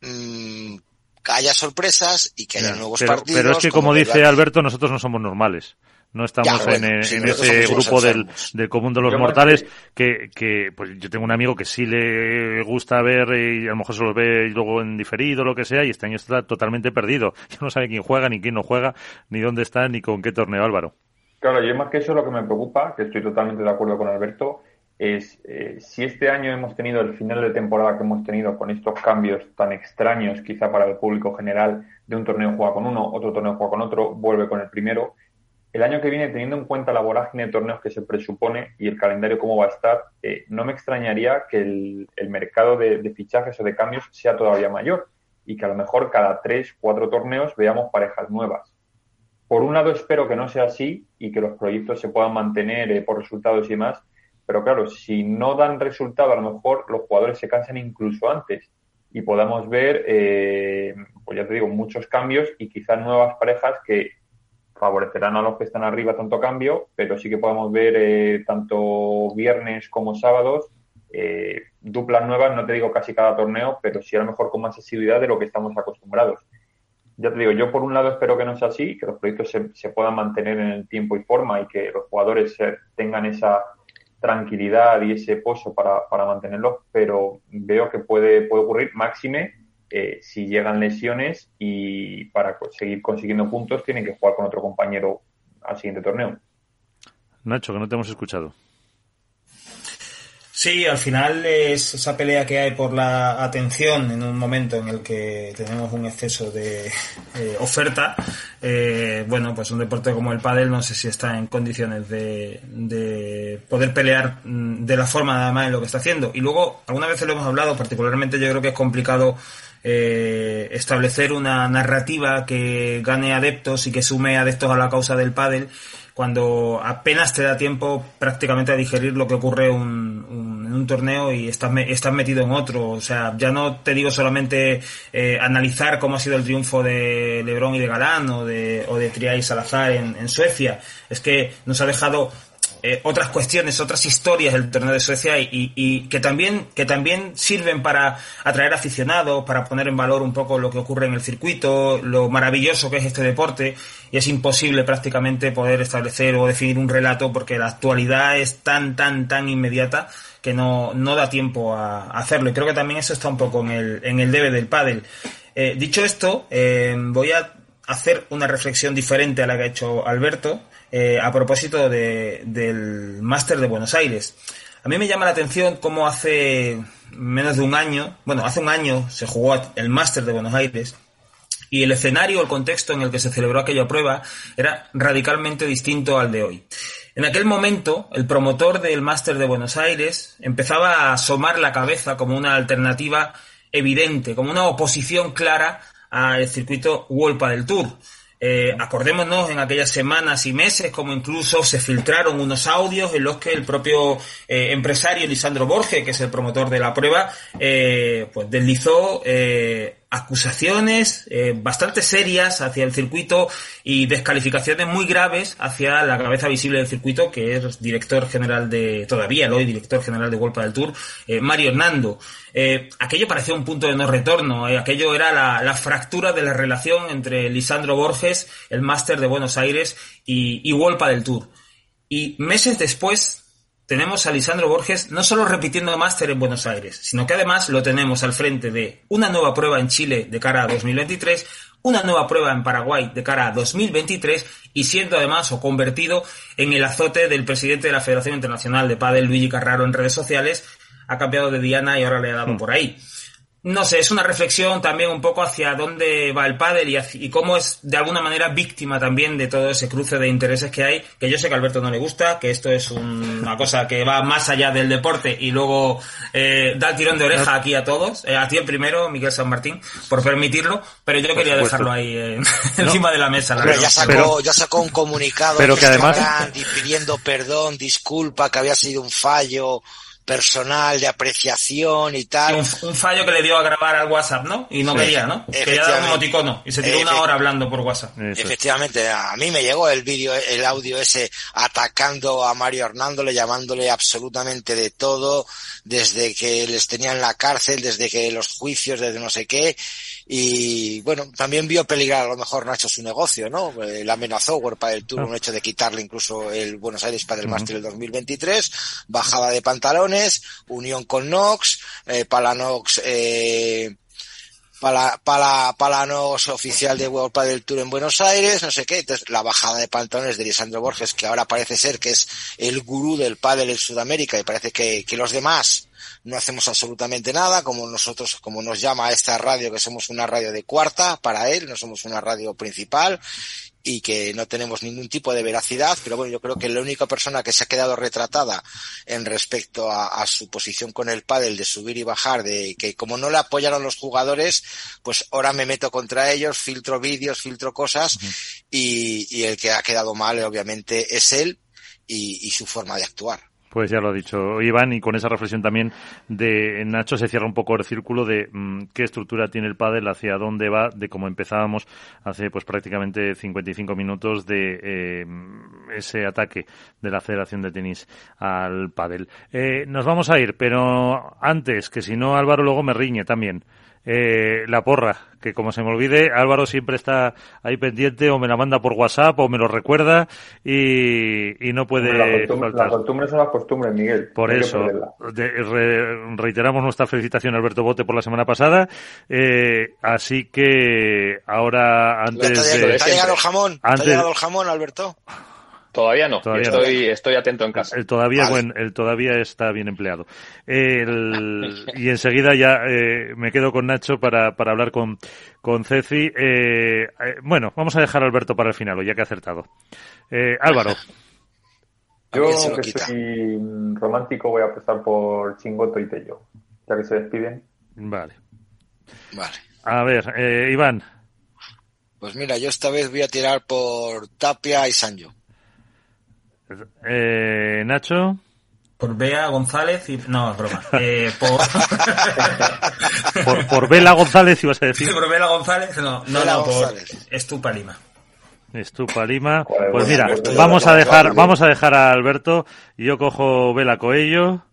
Speaker 6: mmm, que haya sorpresas y que haya nuevos partidos.
Speaker 2: Pero es que, como, dice Alberto, nosotros no somos normales. No estamos en, ese grupo del, del, común de los mortales que, que, pues yo tengo un amigo que sí le gusta ver y a lo mejor se lo ve luego en diferido lo que sea y este año está totalmente perdido. Ya no sabe quién juega, ni quién no juega, ni dónde está, ni con qué torneo, Álvaro.
Speaker 4: Claro, yo más que eso lo que me preocupa, que estoy totalmente de acuerdo con Alberto, es eh, si este año hemos tenido el final de temporada que hemos tenido con estos cambios tan extraños, quizá para el público general, de un torneo juega con uno, otro torneo juega con otro, vuelve con el primero. El año que viene, teniendo en cuenta la vorágine de torneos que se presupone y el calendario cómo va a estar, eh, no me extrañaría que el, mercado de, fichajes o de cambios sea todavía mayor y que a lo mejor cada tres, cuatro torneos veamos parejas nuevas. Por un lado, espero que no sea así y que los proyectos se puedan mantener eh, por resultados y demás, pero claro, si no dan resultado, a lo mejor los jugadores se cansan incluso antes y podamos ver, eh, pues ya te digo, muchos cambios y quizás nuevas parejas que favorecerán a los que están arriba tanto cambio, pero sí que podamos ver eh, tanto viernes como sábados eh, duplas nuevas, no te digo casi cada torneo, pero sí a lo mejor con más asiduidad de lo que estamos acostumbrados. Ya te digo, yo por un lado espero que no sea así, que los proyectos se, se puedan mantener en el tiempo y forma y que los jugadores tengan esa tranquilidad y ese pozo para, para mantenerlos, pero veo que puede, puede ocurrir máxime eh, si llegan lesiones y para seguir consiguiendo puntos tienen que jugar con otro compañero al siguiente torneo.
Speaker 2: Nacho, que no te hemos escuchado.
Speaker 5: Sí, al final es esa pelea que hay por la atención en un momento en el que tenemos un exceso de eh, oferta. Eh, bueno, pues un deporte como el pádel no sé si está en condiciones de, de poder pelear mm, de la forma además en lo que está haciendo. Y luego, algunas veces lo hemos hablado, particularmente yo creo que es complicado eh, establecer una narrativa que gane adeptos y que sume adeptos a la causa del pádel cuando apenas te da tiempo prácticamente a digerir lo que ocurre un, en un torneo y estás, estás metido en otro. O sea, ya no te digo solamente eh, analizar cómo ha sido el triunfo de Lebron y de Galán o de, o de Triay y Salazar en, Suecia. Es que nos ha dejado eh, otras cuestiones, otras historias del torneo de Suecia y, y, que también que también sirven para atraer aficionados, para poner en valor un poco lo que ocurre en el circuito, lo maravilloso que es este deporte y es imposible prácticamente poder establecer o definir un relato porque la actualidad es tan tan tan inmediata que no, no da tiempo a, hacerlo y creo que también eso está un poco en el, en el debe del pádel. Eh, dicho esto, eh, voy a hacer una reflexión diferente a la que ha hecho Alberto eh, a propósito de, del máster de Buenos Aires. A mí me llama la atención cómo hace menos de un año, bueno, hace un año se jugó el máster de Buenos Aires y el escenario, el contexto en el que se celebró aquella prueba era radicalmente distinto al de hoy. En aquel momento, el promotor del máster de Buenos Aires empezaba a asomar la cabeza como una alternativa evidente, como una oposición clara al circuito World del Tour. Eh, acordémonos en aquellas semanas y meses como incluso se filtraron unos audios en los que el propio eh, empresario Lisandro Borges, que es el promotor de la prueba, eh, pues deslizó acusaciones eh, bastante serias hacia el circuito y descalificaciones muy graves hacia la cabeza visible del circuito, que es director general de, todavía el hoy director general de Golpa del Tour, eh, Mario Hernando. Eh, aquello parecía un punto de no retorno, aquello era la, la, fractura de la relación entre Lisandro Borges, el máster de Buenos Aires, y, y del Tour. Y meses después, tenemos a Lisandro Borges no solo repitiendo máster en Buenos Aires, sino que además lo tenemos al frente de una nueva prueba en Chile de cara a 2023, una nueva prueba en Paraguay de cara a 2023 y siendo además o convertido en el azote del presidente de la Federación Internacional de Padel, Luigi Carraro, en redes sociales, ha cambiado de Diana y ahora le ha dado por ahí no sé, es una reflexión también un poco hacia dónde va el pádel y, y, cómo es de alguna manera víctima también de todo ese cruce de intereses que hay, que yo sé que a Alberto no le gusta, que esto es un, una cosa que va más allá del deporte y luego eh, da el tirón de oreja aquí a todos, eh, a ti el primero, Miguel San Martín, por permitirlo, pero yo quería dejarlo ahí eh, encima no, de la mesa. La
Speaker 6: pero ya sacó, pero, ya sacó un comunicado
Speaker 2: pero que además
Speaker 6: pidiendo perdón, disculpa, que había sido un fallo personal de apreciación y tal.
Speaker 5: Un, un, fallo que le dio a grabar al WhatsApp, ¿no? Y no sí, quería, ¿no? Quería dar un emoticono y se tiró una hora hablando por WhatsApp.
Speaker 6: Efectivamente, a mí me llegó el vídeo, el audio ese atacando a Mario Hernándole, llamándole absolutamente de todo, desde que les tenía en la cárcel, desde que los juicios, desde no sé qué. Y bueno, también vio peligrar a lo mejor Nacho su negocio, ¿no? Le amenazó Huerpa del Tour, un hecho de quitarle incluso el Buenos Aires para el. Máster del 2023, bajaba de pantalones, unión con Nox, eh, Palanox, eh, para, para, Palanox oficial de World del Tour en Buenos Aires, no sé qué, entonces la bajada de pantalones de Lisandro Borges, que ahora parece ser que es el gurú del pádel en Sudamérica y parece que, que los demás no hacemos absolutamente nada, como nosotros, como nos llama esta radio, que somos una radio de cuarta para él, no somos una radio principal y que no tenemos ningún tipo de veracidad, pero bueno, yo creo que la única persona que se ha quedado retratada en respecto a, a su posición con el pádel de subir y bajar, de que como no le apoyaron los jugadores, pues ahora me meto contra ellos, filtro vídeos, filtro cosas y, y, el que ha quedado mal obviamente es él y, y su forma de actuar.
Speaker 2: Pues ya lo ha dicho Iván y con esa reflexión también de Nacho se cierra un poco el círculo de mmm, qué estructura tiene el pádel, hacia dónde va, de cómo empezábamos hace pues prácticamente 55 minutos de eh, ese ataque de la Federación de Tenis al pádel. Eh, nos vamos a ir, pero antes, que si no Álvaro luego me riñe también eh, la porra, que como se me olvide, Álvaro siempre está ahí pendiente o me la manda por WhatsApp o me lo recuerda y, y no puede
Speaker 4: la costumbre, faltar. Las costumbres son las costumbres, Miguel.
Speaker 2: Por eso, de, re, reiteramos nuestra felicitación a Alberto Bote por la semana pasada. Eh, así que ahora antes
Speaker 6: ¿Te ha, de... ¿Te ha llegado el jamón? Antes... ¿Te ha llegado el jamón, Alberto?
Speaker 3: Todavía no, todavía estoy, no. estoy atento en casa.
Speaker 2: El todavía, vale. buen, el todavía está bien empleado. El, y enseguida ya eh, me quedo con Nacho para, para hablar con, con Ceci. Eh, eh, bueno, vamos a dejar a Alberto para el final, ya que ha acertado. Eh, Álvaro.
Speaker 4: Yo, que soy romántico, voy a empezar por Chingoto y Tello, ya que se despiden.
Speaker 2: Vale.
Speaker 6: Vale.
Speaker 2: A ver, eh, Iván.
Speaker 6: Pues mira, yo esta vez voy a tirar por Tapia y Sancho.
Speaker 2: Eh, Nacho.
Speaker 5: Por Bea González y... No, es broma. Eh, por...
Speaker 2: por... por... Vela González, ibas a decir.
Speaker 5: por Vela González, no, no, no, por Estupa Lima.
Speaker 2: Estupa Lima. Pues mira, vamos a dejar, vamos a dejar a Alberto yo cojo Vela Coello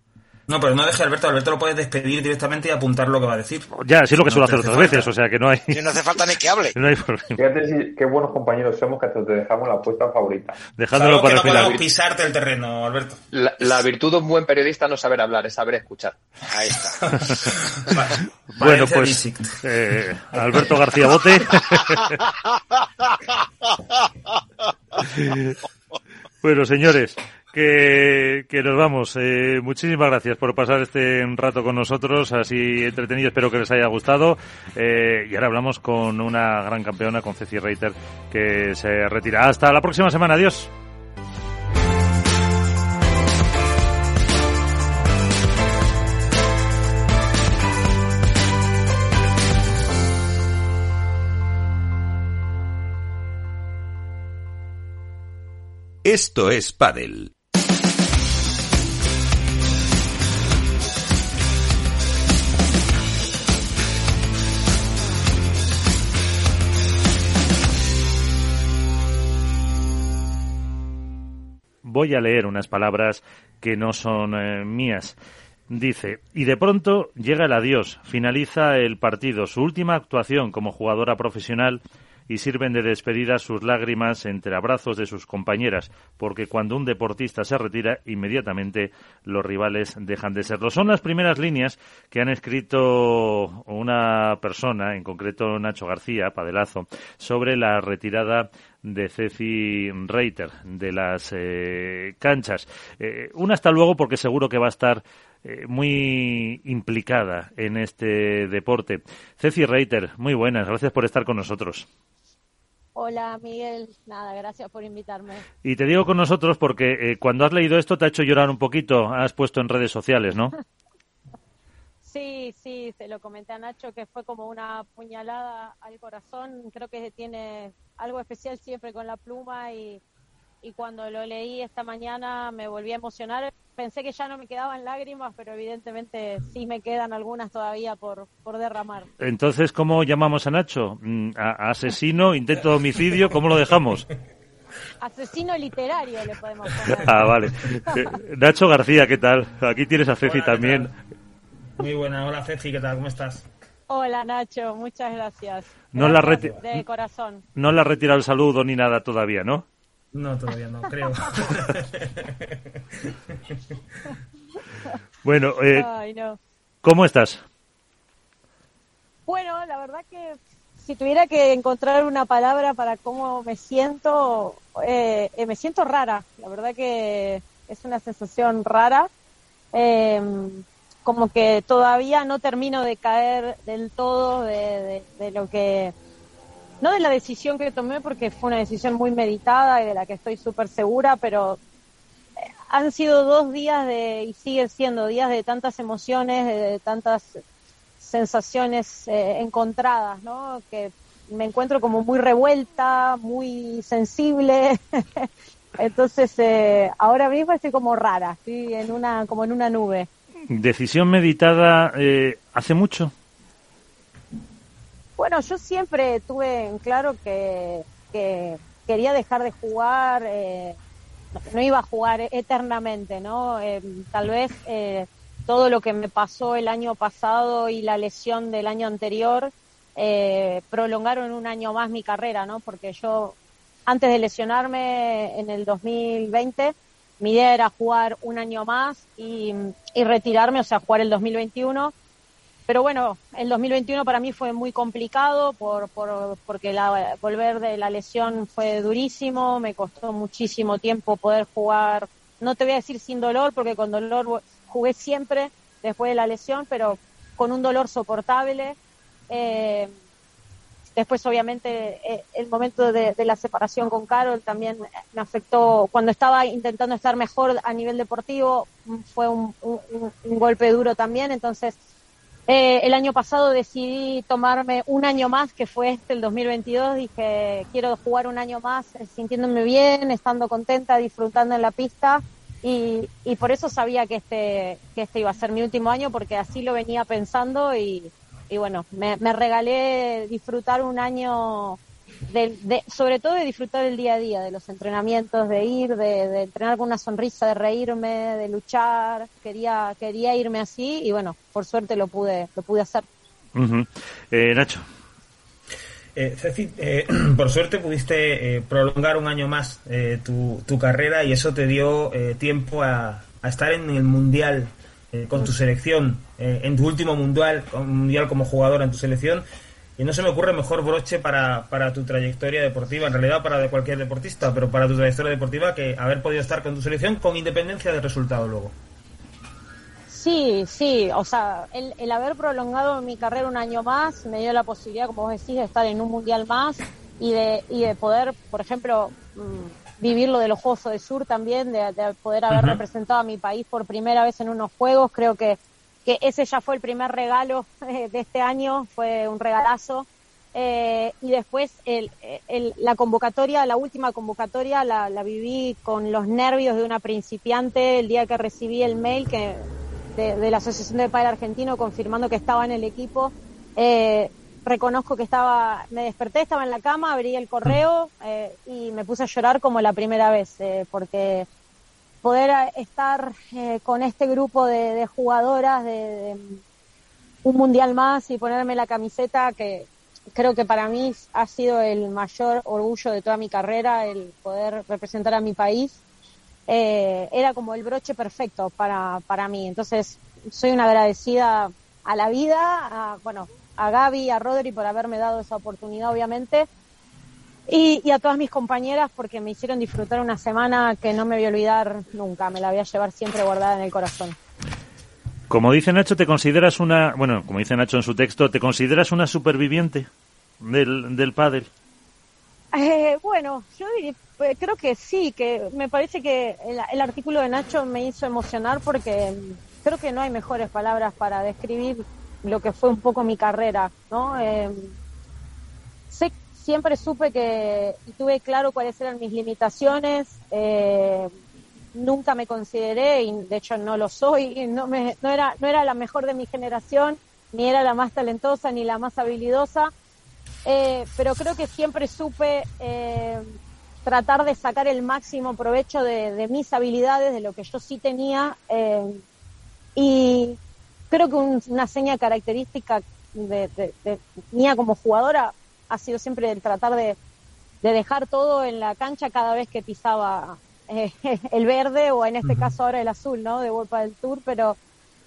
Speaker 5: No, pero no deje a Alberto. Alberto lo puedes despedir directamente y apuntar lo que va a decir.
Speaker 2: Ya, así es lo que
Speaker 5: No
Speaker 2: suelo hacer
Speaker 5: hace
Speaker 2: otras
Speaker 5: falta.
Speaker 2: veces, o sea que no hay,
Speaker 6: no hace falta ni que hable.
Speaker 2: no hay problema.
Speaker 4: Fíjate si, qué buenos compañeros somos que hasta te dejamos la apuesta favorita.
Speaker 2: Dejándolo
Speaker 5: Claro que
Speaker 2: para
Speaker 5: no
Speaker 2: final.
Speaker 5: podemos pisarte el terreno, Alberto.
Speaker 3: La, la virtud de un buen periodista no es saber hablar, es saber escuchar.
Speaker 6: Ahí está.
Speaker 2: Bueno, pues eh, Alberto García Bote. bueno, señores, que, nos vamos. Eh, muchísimas gracias por pasar este rato con nosotros, así entretenido. Espero que les haya gustado. Eh, y ahora hablamos con una gran campeona, con Ceci Reiter, que se retira. Hasta la próxima semana. Adiós.
Speaker 1: Esto es Padel.
Speaker 2: Voy a leer unas palabras que no son eh, mías. Dice, y de pronto llega el adiós, finaliza el partido, su última actuación como jugadora profesional y sirven de despedida sus lágrimas entre abrazos de sus compañeras, porque cuando un deportista se retira, inmediatamente los rivales dejan de serlo. Son las primeras líneas que han escrito una persona, en concreto Nacho García, Padelazo, sobre la retirada de Ceci Reiter de las eh, canchas. Eh, un hasta luego porque seguro que va a estar eh, muy implicada en este deporte. Ceci Reiter, muy buenas, gracias por estar con nosotros.
Speaker 7: Hola Miguel, nada, gracias por invitarme.
Speaker 2: Y te digo con nosotros porque eh, cuando has leído esto te ha hecho llorar un poquito, has puesto en redes sociales, ¿no?
Speaker 7: Sí, sí, se lo comenté a Nacho que fue como una puñalada al corazón. Creo que tiene algo especial siempre con la pluma y, y cuando lo leí esta mañana me volví a emocionar. Pensé que ya no me quedaban lágrimas, pero evidentemente sí me quedan algunas todavía por, por derramar.
Speaker 2: Entonces, ¿cómo llamamos a Nacho? Mm, ¿A- a asesino, intento de homicidio? ¿Cómo lo dejamos?
Speaker 7: Asesino literario le podemos poner.
Speaker 2: Ah, vale. Eh, Nacho García, ¿qué tal? Aquí tienes a Ceci
Speaker 5: Hola, ¿qué
Speaker 2: también.
Speaker 5: Muy buena, hola Ceci, ¿qué tal? ¿Cómo estás?
Speaker 7: Hola Nacho, muchas gracias.
Speaker 2: No
Speaker 7: De corazón.
Speaker 2: No le retirado el saludo ni nada todavía, ¿no?
Speaker 5: No, todavía no, creo.
Speaker 2: Bueno, eh,
Speaker 7: Ay, no.
Speaker 2: ¿cómo estás?
Speaker 7: Bueno, la verdad que si tuviera que encontrar una palabra para cómo me siento, eh, eh, me siento rara. La verdad que es una sensación rara. Eh, como que todavía no termino de caer del todo de, de- de lo que... No de la decisión que tomé, porque fue una decisión muy meditada y de la que estoy súper segura, pero eh, han sido dos días de, y siguen siendo días de tantas emociones, de, de tantas sensaciones eh, encontradas, ¿no? Que me encuentro como muy revuelta, muy sensible. Entonces, eh, ahora mismo estoy como rara, estoy en una, como en una nube.
Speaker 2: Decisión meditada eh, hace mucho.
Speaker 7: Bueno, yo siempre tuve en claro que, que quería dejar de jugar, eh, no, iba a jugar eternamente, ¿no? Eh, tal vez eh, todo lo que me pasó el año pasado y la lesión del año anterior eh, prolongaron un año más mi carrera, ¿no? Porque yo, antes de lesionarme en el 2020, mi idea era jugar un año más y, y retirarme, o sea, jugar el 2021. Pero bueno, el 2021 para mí fue muy complicado por, por, porque la, volver de la lesión fue durísimo, me costó muchísimo tiempo poder jugar, no te voy a decir sin dolor, porque con dolor jugué siempre después de la lesión, pero con un dolor soportable. Eh, después, obviamente, eh, el momento de, la separación con Carol también me afectó. Cuando estaba intentando estar mejor a nivel deportivo, fue un golpe duro también. Entonces, eh, el año pasado decidí tomarme un año más, que fue este, el 2022. Dije, quiero jugar un año más eh, sintiéndome bien, estando contenta, disfrutando en la pista. Y, y por eso sabía que este, que este iba a ser mi último año, porque así lo venía pensando y, y bueno, me, me regalé disfrutar un año de, sobre todo de disfrutar el día a día, de los entrenamientos, de ir, de, entrenar con una sonrisa, de reírme, de luchar. Quería, quería irme así y bueno, por suerte lo pude, lo pude hacer.
Speaker 2: eh, Nacho.
Speaker 5: Eh, Ceci, eh, por suerte pudiste eh, prolongar un año más eh, tu, tu, carrera y eso te dio tiempo a, a, estar en el Mundial con tu selección, en tu último mundial, mundial como jugadora en tu selección y no se me ocurre mejor broche para, para tu trayectoria deportiva, en realidad para de cualquier deportista, pero para tu trayectoria deportiva que haber podido estar con tu selección con independencia del resultado luego.
Speaker 7: Sí, sí, o sea, el, el, haber prolongado mi carrera un año más me dio la posibilidad, como vos decís, de estar en un mundial más y de, y de poder, por ejemplo, mmm, vivir lo de los Juegos de Sur también, de, de poder haber uh -huh. representado a mi país por primera vez en unos Juegos, creo que que ese ya fue el primer regalo eh, de este año, fue un regalazo. Eh, y después el, la convocatoria, la última convocatoria, la, la, viví con los nervios de una principiante el día que recibí el mail que de, la Asociación de Padre Argentino confirmando que estaba en el equipo. Eh, reconozco que estaba, me desperté, estaba en la cama, abrí el correo eh, y me puse a llorar como la primera vez, porque poder estar eh, con este grupo de, de jugadoras de, de, un mundial más y ponerme la camiseta que creo que para mí ha sido el mayor orgullo de toda mi carrera el poder representar a mi país. Eh, era como el broche perfecto para, para mí. Entonces soy una agradecida a la vida a, bueno a Gaby a Rodri por haberme dado esa oportunidad obviamente y, y, a todas mis compañeras porque me hicieron disfrutar una semana que no me voy a olvidar nunca, me la voy a llevar siempre guardada en el corazón.
Speaker 2: Como dice Nacho, ¿te consideras una, bueno, como dice Nacho en su texto, ¿te consideras una superviviente del, del pádel?
Speaker 7: Eh, bueno, yo diría, creo que sí, que me parece que el, el, artículo de Nacho me hizo emocionar porque creo que no hay mejores palabras para describir lo que fue un poco mi carrera, ¿no? Eh, siempre supe que tuve claro cuáles eran mis limitaciones. Eh, nunca me consideré y de hecho no lo soy. No, me, era no era la mejor de mi generación, ni era la más talentosa ni la más habilidosa. Eh, pero creo que siempre supe eh, tratar de sacar el máximo provecho de, mis habilidades, de lo que yo sí tenía. Eh, y creo que un, una seña característica de mía como jugadora ha sido siempre el tratar de, de, dejar todo en la cancha cada vez que pisaba eh, el verde o en este uh -huh. caso ahora el azul, ¿no? De World del Tour, pero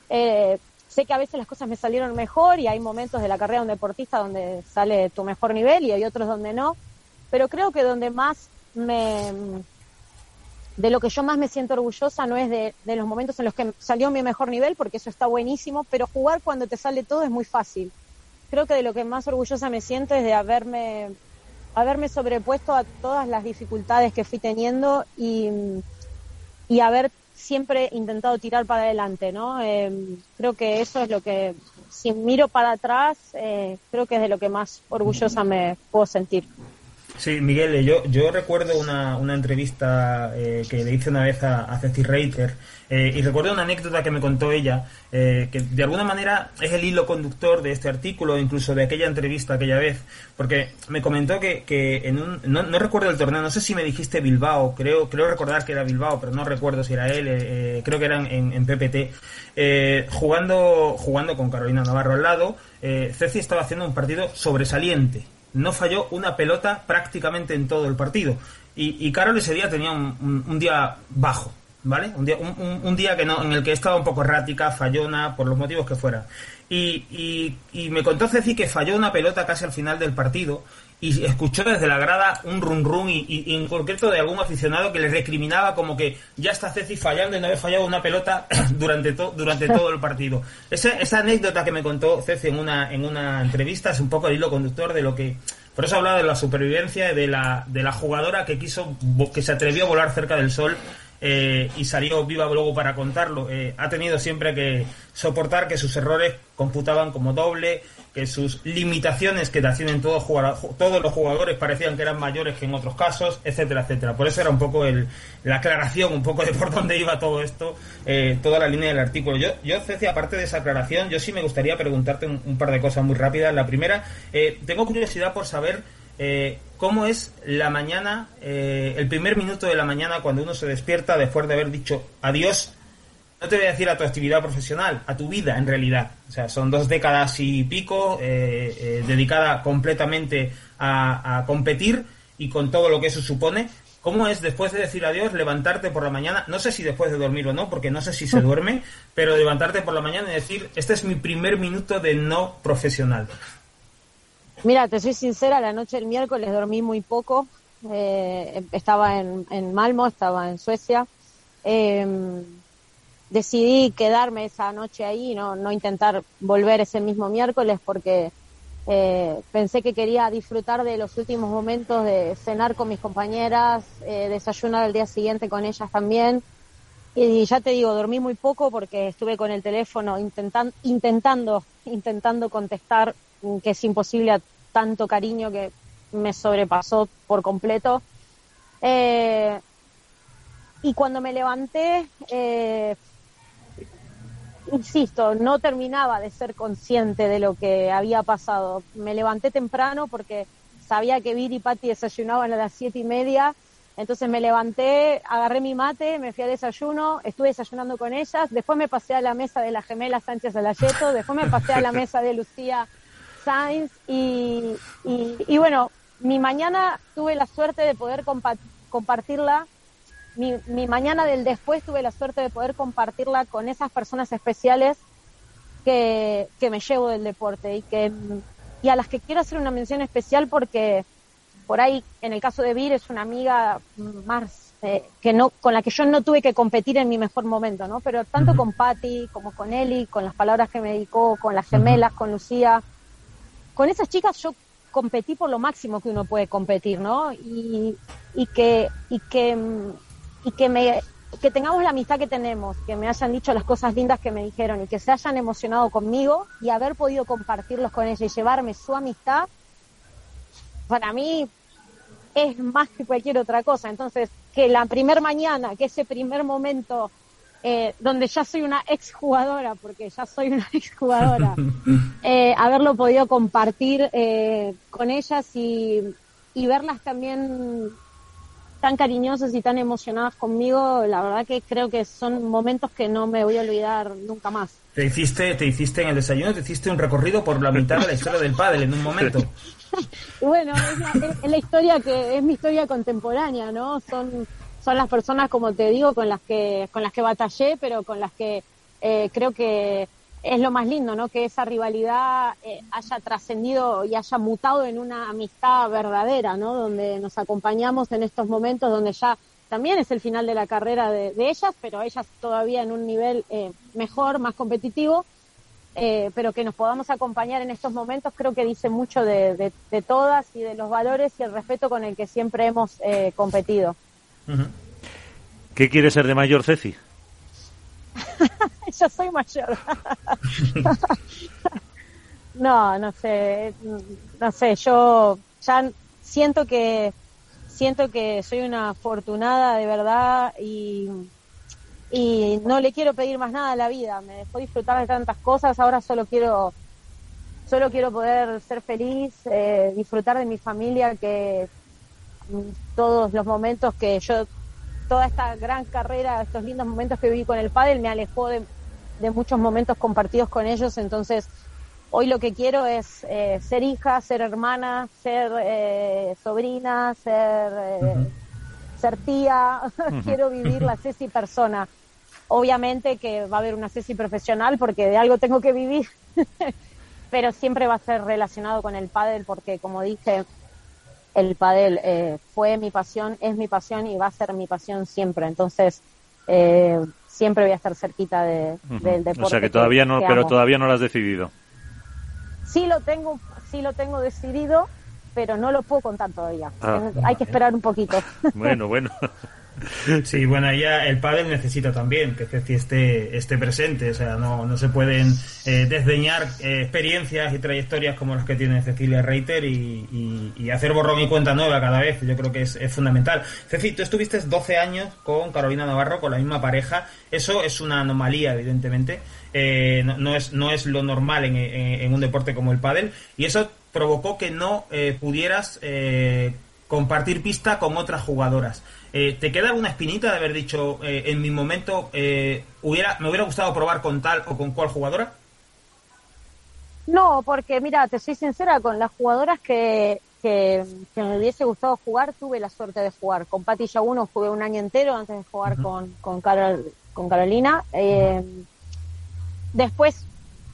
Speaker 7: eh, sé que a veces las cosas me salieron mejor y hay momentos de la carrera de un deportista donde sale tu mejor nivel y hay otros donde no, pero creo que donde más me de lo que yo más me siento orgullosa no es de, de los momentos en los que salió mi mejor nivel, porque eso está buenísimo, pero jugar cuando te sale todo es muy fácil creo que de lo que más orgullosa me siento es de haberme haberme sobrepuesto a todas las dificultades que fui teniendo y, y haber siempre intentado tirar para adelante, ¿no? Eh, creo que eso es lo que, si miro para atrás, eh, creo que es de lo que más orgullosa me puedo sentir.
Speaker 5: Sí, Miguel, yo, yo recuerdo una, una entrevista eh, que le hice una vez a, a Ceci Reiter eh, y recuerdo una anécdota que me contó ella, eh, que de alguna manera es el hilo conductor de este artículo, incluso de aquella entrevista aquella vez, porque me comentó que, que en un, no, no recuerdo el torneo, no sé si me dijiste Bilbao, creo, creo recordar que era Bilbao, pero no recuerdo si era él, eh, creo que eran en, en PPT, eh, jugando, jugando con Carolina Navarro al lado, eh, Ceci estaba haciendo un partido sobresaliente, no falló una pelota prácticamente en todo el partido. Y, y Carol ese día tenía un, un, día bajo, ¿vale? Un día, un, un, día que no, en el que estaba un poco errática, fallona, por los motivos que fuera. Y, y, y me contó Ceci que falló una pelota casi al final del partido y escuchó desde la grada un run run y, y, en concreto de algún aficionado que le recriminaba como que ya está Ceci fallando y no había fallado una pelota durante, to, durante todo el partido. Esa, esa anécdota que me contó Ceci en una, en una entrevista es un poco el hilo conductor de lo que por eso hablaba de la supervivencia de la, de la jugadora que quiso, que se atrevió a volar cerca del sol eh, y salió viva luego para contarlo. Eh, ha tenido siempre que soportar que sus errores computaban como doble, que sus limitaciones que tienen todos, todos los jugadores parecían que eran mayores que en otros casos, etcétera, etcétera. Por eso era un poco el, la aclaración, un poco de por dónde iba todo esto, eh, toda la línea del artículo. Yo, yo, Ceci, aparte de esa aclaración, yo sí me gustaría preguntarte un, par de cosas muy rápidas. La primera, eh, tengo curiosidad por saber eh, cómo es la mañana, eh, el primer minuto de la mañana cuando uno se despierta después de haber dicho adiós. No te voy a decir a tu actividad profesional, a tu vida en realidad. O sea, son dos décadas y pico eh, dedicada completamente a, a competir y con todo lo que eso supone. ¿Cómo es después de decir adiós levantarte por la mañana? No sé si después de dormir o no, porque no sé si se duerme, pero levantarte por la mañana y decir, este es mi primer minuto de no profesional.
Speaker 7: Mira, te soy sincera, la noche del miércoles dormí muy poco. Eh, estaba en, en, Malmo, estaba en Suecia. Eh, decidí quedarme esa noche ahí, no, no intentar volver ese mismo miércoles porque eh, pensé que quería disfrutar de los últimos momentos de cenar con mis compañeras, eh, desayunar al día siguiente con ellas también. Y ya te digo, dormí muy poco porque estuve con el teléfono intentan, intentando, intentando contestar que es imposible a tanto cariño que me sobrepasó por completo. Eh, y cuando me levanté, eh, insisto, no terminaba de ser consciente de lo que había pasado. Me levanté temprano porque sabía que Vir y Patti desayunaban a las siete y media. Entonces me levanté, agarré mi mate, me fui a desayuno, estuve desayunando con ellas, después me pasé a la mesa de la gemela Sánchez Alayeto, después me pasé a la mesa de Lucía Sainz y, y, bueno, mi mañana tuve la suerte de poder compartirla, mi, mi mañana del después tuve la suerte de poder compartirla con esas personas especiales que, que me llevo del deporte y que y a las que quiero hacer una mención especial porque por ahí en el caso de Vir es una amiga más eh, que no con la que yo no tuve que competir en mi mejor momento no pero tanto con Patti como con Eli con las palabras que me dedicó con las gemelas con Lucía. Con esas chicas yo competí por lo máximo que uno puede competir, ¿no? Y, y que, y que, y que me, que tengamos la amistad que tenemos, que me hayan dicho las cosas lindas que me dijeron y que se hayan emocionado conmigo y haber podido compartirlos con ella y llevarme su amistad, para mí es más que cualquier otra cosa. Entonces, que la primer mañana, que ese primer momento eh, donde ya soy una exjugadora, porque ya soy una exjugadora, eh, haberlo podido compartir eh, con ellas y, y verlas también tan cariñosas y tan emocionadas conmigo, la verdad que creo que son momentos que no me voy a olvidar nunca más.
Speaker 5: Te hiciste, te hiciste en el desayuno, te hiciste un recorrido por la mitad de la historia del pádel en un momento.
Speaker 7: bueno, es la, es la historia que es mi historia contemporánea, ¿no? Son son las personas, como te digo, con las que, con las que batallé, pero con las que eh, creo que es lo más lindo, ¿no? Que esa rivalidad eh, haya trascendido y haya mutado en una amistad verdadera, ¿no? Donde nos acompañamos en estos momentos donde ya también es el final de la carrera de, ellas, pero ellas todavía en un nivel eh, mejor, más competitivo, pero que nos podamos acompañar en estos momentos creo que dice mucho de, de, todas y de los valores y el respeto con el que siempre hemos competido.
Speaker 2: ¿Qué quiere ser de mayor, Ceci?
Speaker 7: Yo soy mayor. no, no sé, no sé, yo ya siento que siento que soy una afortunada de verdad y, y no le quiero pedir más nada a la vida. Me dejó disfrutar de tantas cosas, ahora solo quiero solo quiero poder ser feliz, eh, disfrutar de mi familia que todos los momentos que yo, toda esta gran carrera, estos lindos momentos que viví con el pádel me alejó de, muchos momentos compartidos con ellos, entonces hoy lo que quiero es eh, ser hija, ser hermana, ser eh, sobrina, ser, eh, ser tía, quiero vivir la Ceci persona. Obviamente que va a haber una Ceci profesional porque de algo tengo que vivir, pero siempre va a ser relacionado con el pádel porque como dije, el pádel fue mi pasión, es mi pasión y va a ser mi pasión siempre. Entonces, eh, siempre voy a estar cerquita de, del deporte.
Speaker 2: O sea que todavía no, pero todavía no lo has decidido.
Speaker 7: Sí lo tengo, sí lo tengo decidido, pero no lo puedo contar todavía. Ah. Hay que esperar un poquito.
Speaker 2: Bueno, bueno.
Speaker 5: Sí, bueno, ya el pádel necesita también que Ceci esté, esté presente, o sea, no, no se pueden eh, desdeñar eh, experiencias y trayectorias como las que tiene Cecilia Reiter y, hacer borrón y cuenta nueva cada vez, yo creo que es, fundamental. Ceci, tú estuviste 12 años con Carolina Navarro, con la misma pareja, eso es una anomalía, evidentemente, eh, no, es, no es lo normal en, en, un deporte como el pádel, y eso provocó que no pudieras compartir pista con otras jugadoras. Eh, ¿Te queda alguna espinita de haber dicho eh, en mi momento eh, hubiera me hubiera gustado probar con tal o con cual jugadora?
Speaker 7: No, porque mira, te soy sincera, con las jugadoras que, que, me hubiese gustado jugar, tuve la suerte de jugar. Con Patti uno jugué un año entero antes de jugar con, con, Carol, con Carolina. después,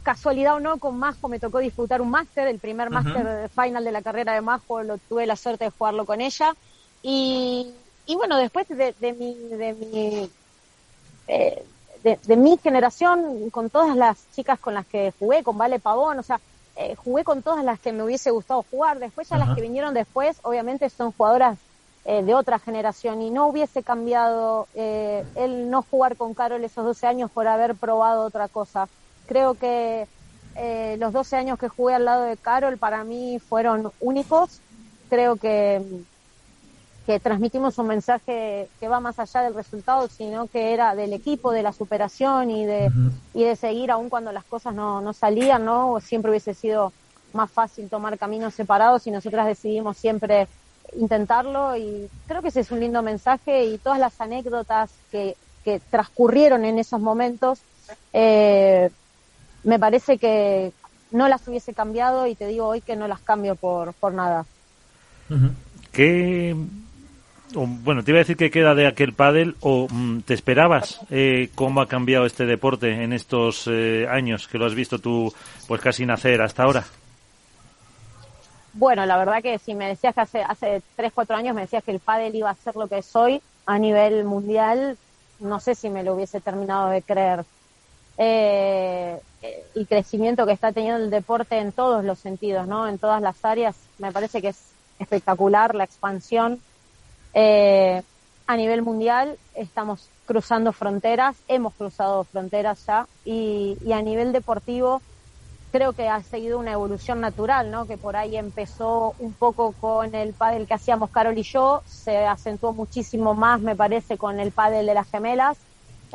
Speaker 7: casualidad o no, con Majo me tocó disputar un máster, el primer máster final de la carrera de Majo, lo tuve la suerte de jugarlo con ella. Y y bueno, después de, mi, de mi, eh, de, mi generación, con todas las chicas con las que jugué, con Vale Pavón, o sea, eh, jugué con todas las que me hubiese gustado jugar. Después ya las que vinieron después, obviamente son jugadoras eh, de otra generación y no hubiese cambiado el no jugar con Carol esos 12 años por haber probado otra cosa. Creo que los 12 años que jugué al lado de Carol para mí fueron únicos. Creo que que transmitimos un mensaje que va más allá del resultado, sino que era del equipo, de la superación y de, y de seguir aún cuando las cosas no, no salían, ¿no? Siempre hubiese sido más fácil tomar caminos separados y nosotras decidimos siempre intentarlo y creo que ese es un lindo mensaje y todas las anécdotas que, que transcurrieron en esos momentos eh, me parece que no las hubiese cambiado y te digo hoy que no las cambio por, por nada.
Speaker 2: ¿Qué bueno, te iba a decir que queda de aquel pádel o mm, te esperabas eh, cómo ha cambiado este deporte en estos eh, años que lo has visto tú pues casi nacer hasta ahora.
Speaker 7: Bueno, la verdad que si me decías que hace hace tres cuatro años me decías que el pádel iba a ser lo que soy a nivel mundial, no sé si me lo hubiese terminado de creer. Eh, el crecimiento que está teniendo el deporte en todos los sentidos, ¿no? En todas las áreas, me parece que es espectacular la expansión eh, a nivel mundial estamos cruzando fronteras, hemos cruzado fronteras ya y, a nivel deportivo creo que ha seguido una evolución natural, ¿no? Que por ahí empezó un poco con el pádel que hacíamos Carol y yo, se acentuó muchísimo más, me parece, con el pádel de las gemelas.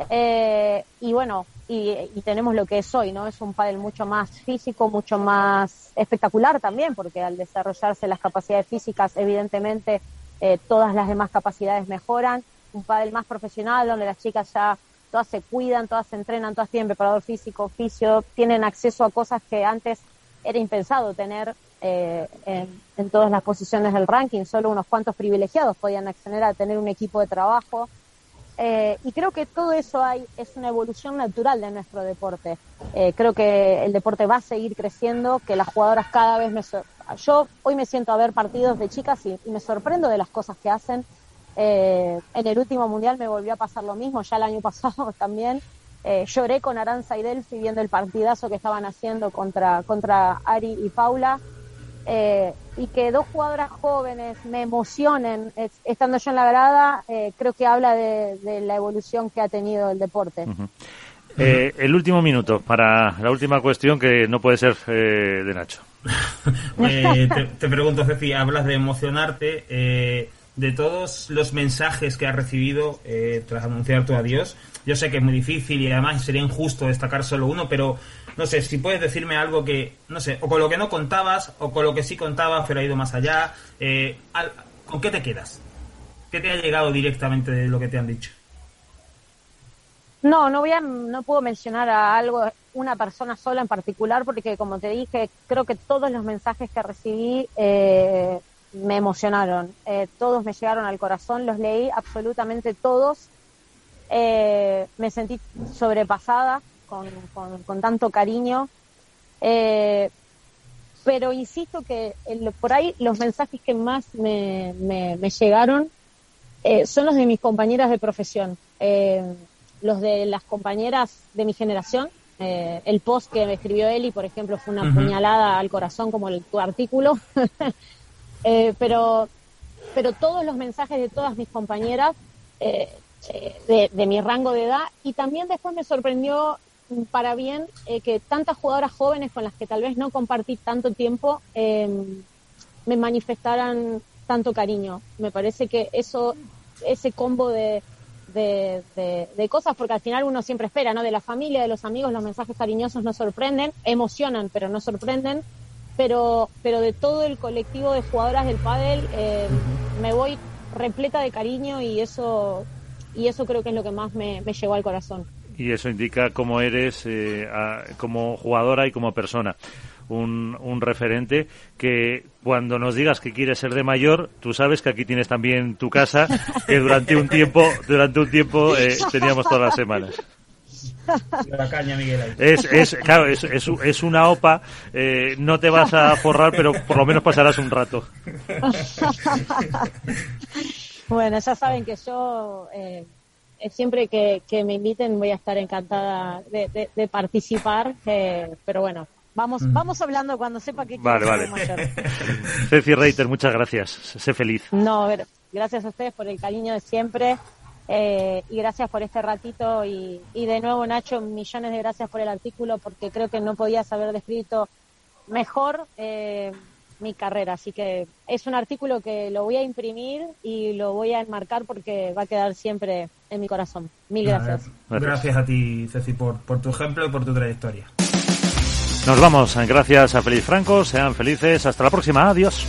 Speaker 7: Eh, y bueno, y, tenemos lo que es hoy, ¿no? Es un pádel mucho más físico, mucho más espectacular también, porque al desarrollarse las capacidades físicas, evidentemente eh, todas las demás capacidades mejoran, un pádel más profesional donde las chicas ya todas se cuidan, todas se entrenan, todas tienen preparador físico, oficio, tienen acceso a cosas que antes era impensado tener eh, en, todas las posiciones del ranking, solo unos cuantos privilegiados podían acceder a tener un equipo de trabajo. Eh, y creo que todo eso hay, es una evolución natural de nuestro deporte. creo que el deporte va a seguir creciendo, que las jugadoras cada vez yo hoy me siento a ver partidos de chicas y, me sorprendo de las cosas que hacen. Eh, en el último mundial me volvió a pasar lo mismo, ya el año pasado también. Eh, lloré con Aranza y Delphi viendo el partidazo que estaban haciendo contra, contra Ari y Paula. Eh, y que dos jugadoras jóvenes me emocionen estando yo en la grada, creo que habla de, la evolución que ha tenido el deporte.
Speaker 2: El último minuto para la última cuestión que no puede ser de Nacho.
Speaker 5: Eh, te, pregunto, Ceci, hablas de emocionarte, eh, de todos los mensajes que has recibido eh, tras anunciar tu adiós. Yo sé que es muy difícil y además sería injusto destacar solo uno, pero no sé, si puedes decirme algo que, no sé, o con lo que no contabas, o con lo que sí contabas, pero ha ido más allá. ¿Con qué te quedas? ¿Qué te ha llegado directamente de lo que te han dicho?
Speaker 7: No, no voy a, no puedo mencionar a algo, una persona sola en particular, porque como te dije, creo que todos los mensajes que recibí eh, me emocionaron, eh, todos me llegaron al corazón, los leí absolutamente todos, eh, me sentí sobrepasada con, con, tanto cariño, pero insisto que por ahí los mensajes que más me, me, me llegaron son los de mis compañeras de profesión los de las compañeras de mi generación. Eh, el post que me escribió Eli, por ejemplo, fue una puñalada al corazón como el, tu artículo. Eh, pero, pero todos los mensajes de todas mis compañeras eh, de, de, mi rango de edad y también después me sorprendió para bien que tantas jugadoras jóvenes con las que tal vez no compartí tanto tiempo em, me manifestaran tanto cariño. Me parece que eso, ese combo de, de, de, cosas, porque al final uno siempre espera, ¿no? De la familia, de los amigos, los mensajes cariñosos nos sorprenden, emocionan, pero no sorprenden. Pero, pero de todo el colectivo de jugadoras del pádel eh, me voy repleta de cariño y eso, y eso creo que es lo que más me, me llegó al corazón
Speaker 2: y eso indica cómo eres eh, como jugadora y como persona. Un, un, referente que cuando nos digas que quieres ser de mayor, tú sabes que aquí tienes también tu casa, que durante un tiempo, durante un tiempo eh, teníamos todas las semanas.
Speaker 5: La caña, Miguel.
Speaker 2: Es, es, claro, es, es, es una OPA, eh, no te vas a forrar, pero por lo menos pasarás un rato.
Speaker 7: bueno, ya saben que yo eh, siempre que, me inviten voy a estar encantada de, participar, eh, pero bueno, vamos vamos hablando cuando sepa que
Speaker 2: vale, vale. Ceci Reiter, muchas gracias, sé feliz.
Speaker 7: No, gracias a ustedes por el cariño de siempre eh, y gracias por este ratito y, y de nuevo Nacho, millones de gracias por el artículo porque creo que no podías haber descrito mejor mi carrera. Así que es un artículo que lo voy a imprimir y lo voy a enmarcar porque va a quedar siempre en mi corazón. Mil gracias.
Speaker 5: Gracias, a ti, Ceci, por, por tu ejemplo y por tu trayectoria.
Speaker 2: Nos vamos. Gracias a Feliz Franco. Sean felices. Hasta la próxima. Adiós.